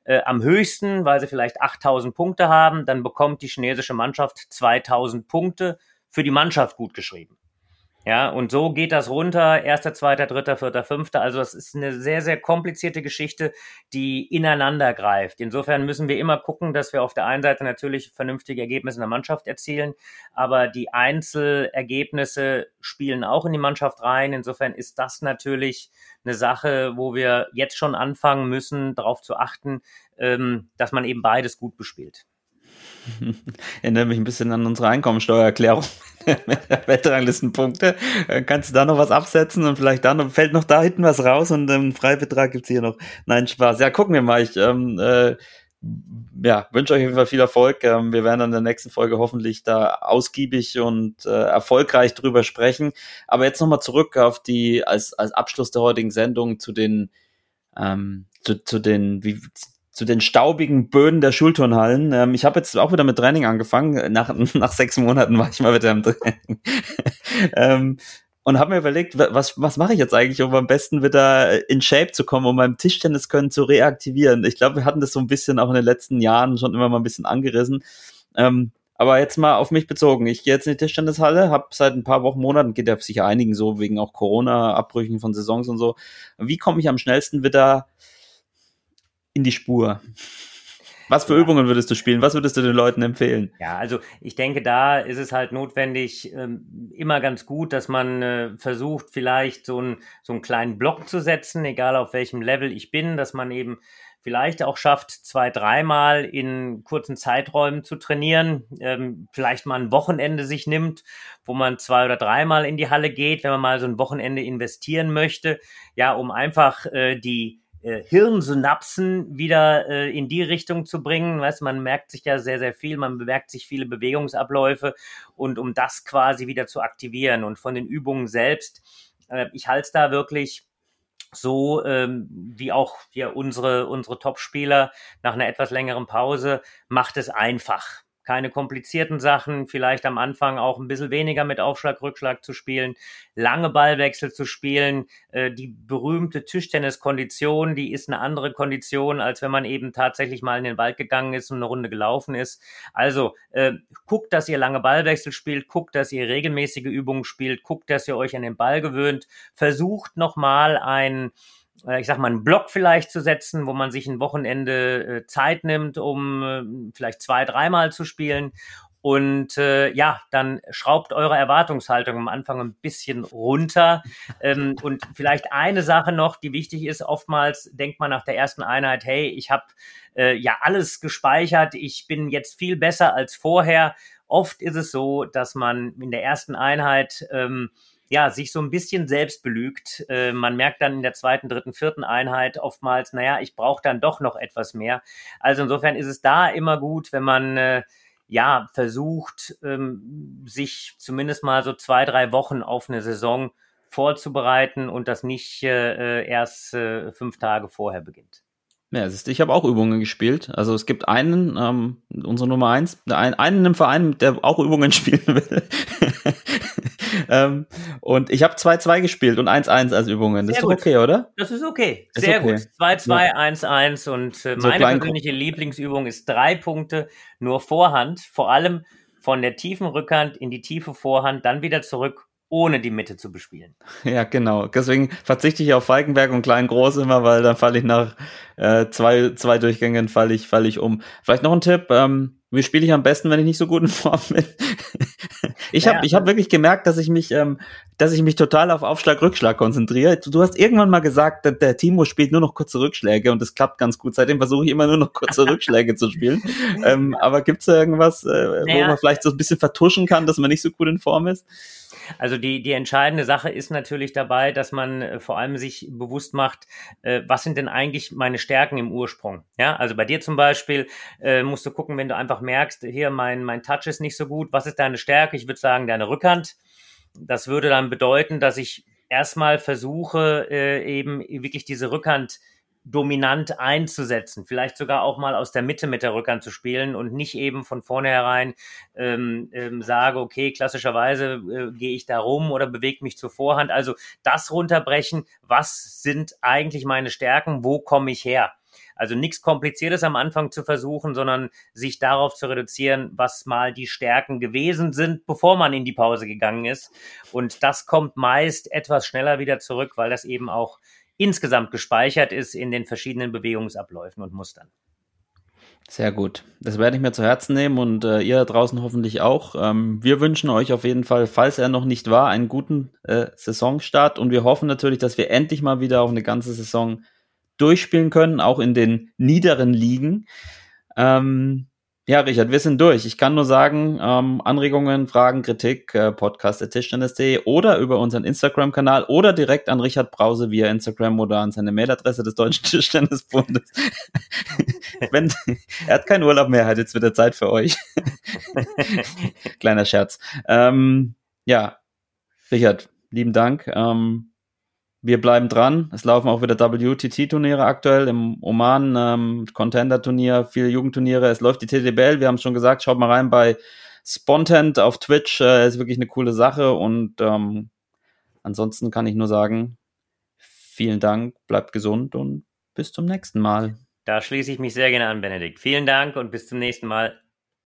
äh, am höchsten, weil sie vielleicht 8000 Punkte haben, dann bekommt die chinesische Mannschaft 2000 Punkte für die Mannschaft gut geschrieben. Ja, und so geht das runter. Erster, zweiter, dritter, vierter, fünfter. Also das ist eine sehr, sehr komplizierte Geschichte, die ineinander greift. Insofern müssen wir immer gucken, dass wir auf der einen Seite natürlich vernünftige Ergebnisse in der Mannschaft erzielen, aber die Einzelergebnisse spielen auch in die Mannschaft rein. Insofern ist das natürlich eine Sache, wo wir jetzt schon anfangen müssen, darauf zu achten, ähm, dass man eben beides gut bespielt. Erinnert mich ein bisschen an unsere Einkommensteuererklärung mit der Weltranglistenpunkte. Äh, kannst du da noch was absetzen und vielleicht da noch, fällt noch da hinten was raus und im Freibetrag gibt's hier noch. Nein, Spaß. Ja, gucken wir mal. Ich ähm, äh, ja, wünsche euch auf jeden Fall viel Erfolg. Ähm, wir werden dann in der nächsten Folge hoffentlich da ausgiebig und äh, erfolgreich drüber sprechen. Aber jetzt nochmal zurück auf die, als, als Abschluss der heutigen Sendung zu den, ähm, zu, zu den, wie, zu den staubigen Böden der Schulturnhallen. Ähm, ich habe jetzt auch wieder mit Training angefangen. Nach, nach sechs Monaten war ich mal wieder im Training. ähm, und habe mir überlegt, was, was mache ich jetzt eigentlich, um am besten wieder in Shape zu kommen, um meinem Tischtennis können zu reaktivieren. Ich glaube, wir hatten das so ein bisschen auch in den letzten Jahren schon immer mal ein bisschen angerissen. Ähm, aber jetzt mal auf mich bezogen. Ich gehe jetzt in die Tischtennishalle, habe seit ein paar Wochen, Monaten, geht ja sicher einigen so, wegen auch Corona-Abbrüchen von Saisons und so. Wie komme ich am schnellsten wieder in die Spur. Was für ja. Übungen würdest du spielen? Was würdest du den Leuten empfehlen? Ja, also ich denke, da ist es halt notwendig, ähm, immer ganz gut, dass man äh, versucht, vielleicht so, ein, so einen kleinen Block zu setzen, egal auf welchem Level ich bin, dass man eben vielleicht auch schafft, zwei, dreimal in kurzen Zeiträumen zu trainieren, ähm, vielleicht mal ein Wochenende sich nimmt, wo man zwei oder dreimal in die Halle geht, wenn man mal so ein Wochenende investieren möchte, ja, um einfach äh, die äh, Hirnsynapsen wieder äh, in die Richtung zu bringen. Weißt, man merkt sich ja sehr, sehr viel, man bemerkt sich viele Bewegungsabläufe und um das quasi wieder zu aktivieren. Und von den Übungen selbst, äh, ich halte es da wirklich so ähm, wie auch hier unsere, unsere Top-Spieler nach einer etwas längeren Pause, macht es einfach keine komplizierten Sachen, vielleicht am Anfang auch ein bisschen weniger mit Aufschlag, Rückschlag zu spielen, lange Ballwechsel zu spielen. Äh, die berühmte Tischtennis-Kondition, die ist eine andere Kondition, als wenn man eben tatsächlich mal in den Wald gegangen ist und eine Runde gelaufen ist. Also äh, guckt, dass ihr lange Ballwechsel spielt, guckt, dass ihr regelmäßige Übungen spielt, guckt, dass ihr euch an den Ball gewöhnt, versucht nochmal ein ich sag mal, einen Block vielleicht zu setzen, wo man sich ein Wochenende äh, Zeit nimmt, um äh, vielleicht zwei, dreimal zu spielen. Und äh, ja, dann schraubt eure Erwartungshaltung am Anfang ein bisschen runter. Ähm, und vielleicht eine Sache noch, die wichtig ist, oftmals denkt man nach der ersten Einheit, hey, ich habe äh, ja alles gespeichert, ich bin jetzt viel besser als vorher. Oft ist es so, dass man in der ersten Einheit ähm, ja, sich so ein bisschen selbst belügt. Äh, man merkt dann in der zweiten, dritten, vierten Einheit oftmals, naja, ich brauche dann doch noch etwas mehr. Also insofern ist es da immer gut, wenn man äh, ja versucht, ähm, sich zumindest mal so zwei, drei Wochen auf eine Saison vorzubereiten und das nicht äh, erst äh, fünf Tage vorher beginnt. Ja, ist, ich habe auch Übungen gespielt. Also es gibt einen, ähm, unsere Nummer eins, einen, einen im Verein, der auch Übungen spielen will. ähm, und ich habe 2-2 gespielt und 1-1 als Übungen. Das Sehr ist gut. okay, oder? Das ist okay. Sehr okay. gut. 2-2, 1-1 und äh, so meine persönliche Lieblingsübung ist drei Punkte, nur Vorhand, vor allem von der tiefen Rückhand in die tiefe Vorhand, dann wieder zurück ohne die Mitte zu bespielen. Ja, genau. Deswegen verzichte ich auf Falkenberg und Klein-Groß immer, weil dann falle ich nach äh, zwei, zwei Durchgängen falle ich, falle ich um. Vielleicht noch ein Tipp, ähm, wie spiele ich am besten, wenn ich nicht so gut in Form bin? ich naja. habe ich hab wirklich gemerkt, dass ich mich, ähm, dass ich mich total auf Aufschlag-Rückschlag konzentriere. Du, du, hast irgendwann mal gesagt, der, der Timo spielt nur noch kurze Rückschläge und das klappt ganz gut. Seitdem versuche ich immer nur noch kurze Rückschläge zu spielen. Ähm, aber gibt's da irgendwas, äh, naja. wo man vielleicht so ein bisschen vertuschen kann, dass man nicht so gut in Form ist? Also die, die entscheidende Sache ist natürlich dabei, dass man äh, vor allem sich bewusst macht, äh, was sind denn eigentlich meine Stärken im Ursprung? Ja, also bei dir zum Beispiel äh, musst du gucken, wenn du einfach merkst, hier mein, mein Touch ist nicht so gut, was ist deine Stärke? Ich würde sagen, deine Rückhand. Das würde dann bedeuten, dass ich erstmal versuche, äh, eben wirklich diese Rückhand dominant einzusetzen, vielleicht sogar auch mal aus der Mitte mit der Rückhand zu spielen und nicht eben von vornherein ähm, ähm, sage, okay, klassischerweise äh, gehe ich da rum oder bewege mich zur Vorhand. Also das runterbrechen, was sind eigentlich meine Stärken, wo komme ich her? Also nichts Kompliziertes am Anfang zu versuchen, sondern sich darauf zu reduzieren, was mal die Stärken gewesen sind, bevor man in die Pause gegangen ist. Und das kommt meist etwas schneller wieder zurück, weil das eben auch insgesamt gespeichert ist in den verschiedenen Bewegungsabläufen und Mustern. Sehr gut. Das werde ich mir zu Herzen nehmen und äh, ihr da draußen hoffentlich auch. Ähm, wir wünschen euch auf jeden Fall, falls er noch nicht war, einen guten äh, Saisonstart und wir hoffen natürlich, dass wir endlich mal wieder auch eine ganze Saison durchspielen können, auch in den niederen Ligen. Ähm, ja, Richard, wir sind durch. Ich kann nur sagen, ähm, Anregungen, Fragen, Kritik, äh, podcast.tischtennis.de oder über unseren Instagram-Kanal oder direkt an Richard Brause via Instagram oder an seine Mailadresse des Deutschen Tischtennisbundes. Wenn, er hat keinen Urlaub mehr, hat jetzt wieder Zeit für euch. Kleiner Scherz. Ähm, ja, Richard, lieben Dank. Ähm, wir bleiben dran. Es laufen auch wieder WTT-Turniere aktuell im Oman, ähm, Contender-Turnier, viele Jugendturniere. Es läuft die TTBL, wir haben es schon gesagt, schaut mal rein bei Spontent auf Twitch, äh, ist wirklich eine coole Sache und ähm, ansonsten kann ich nur sagen, vielen Dank, bleibt gesund und bis zum nächsten Mal. Da schließe ich mich sehr gerne an, Benedikt. Vielen Dank und bis zum nächsten Mal.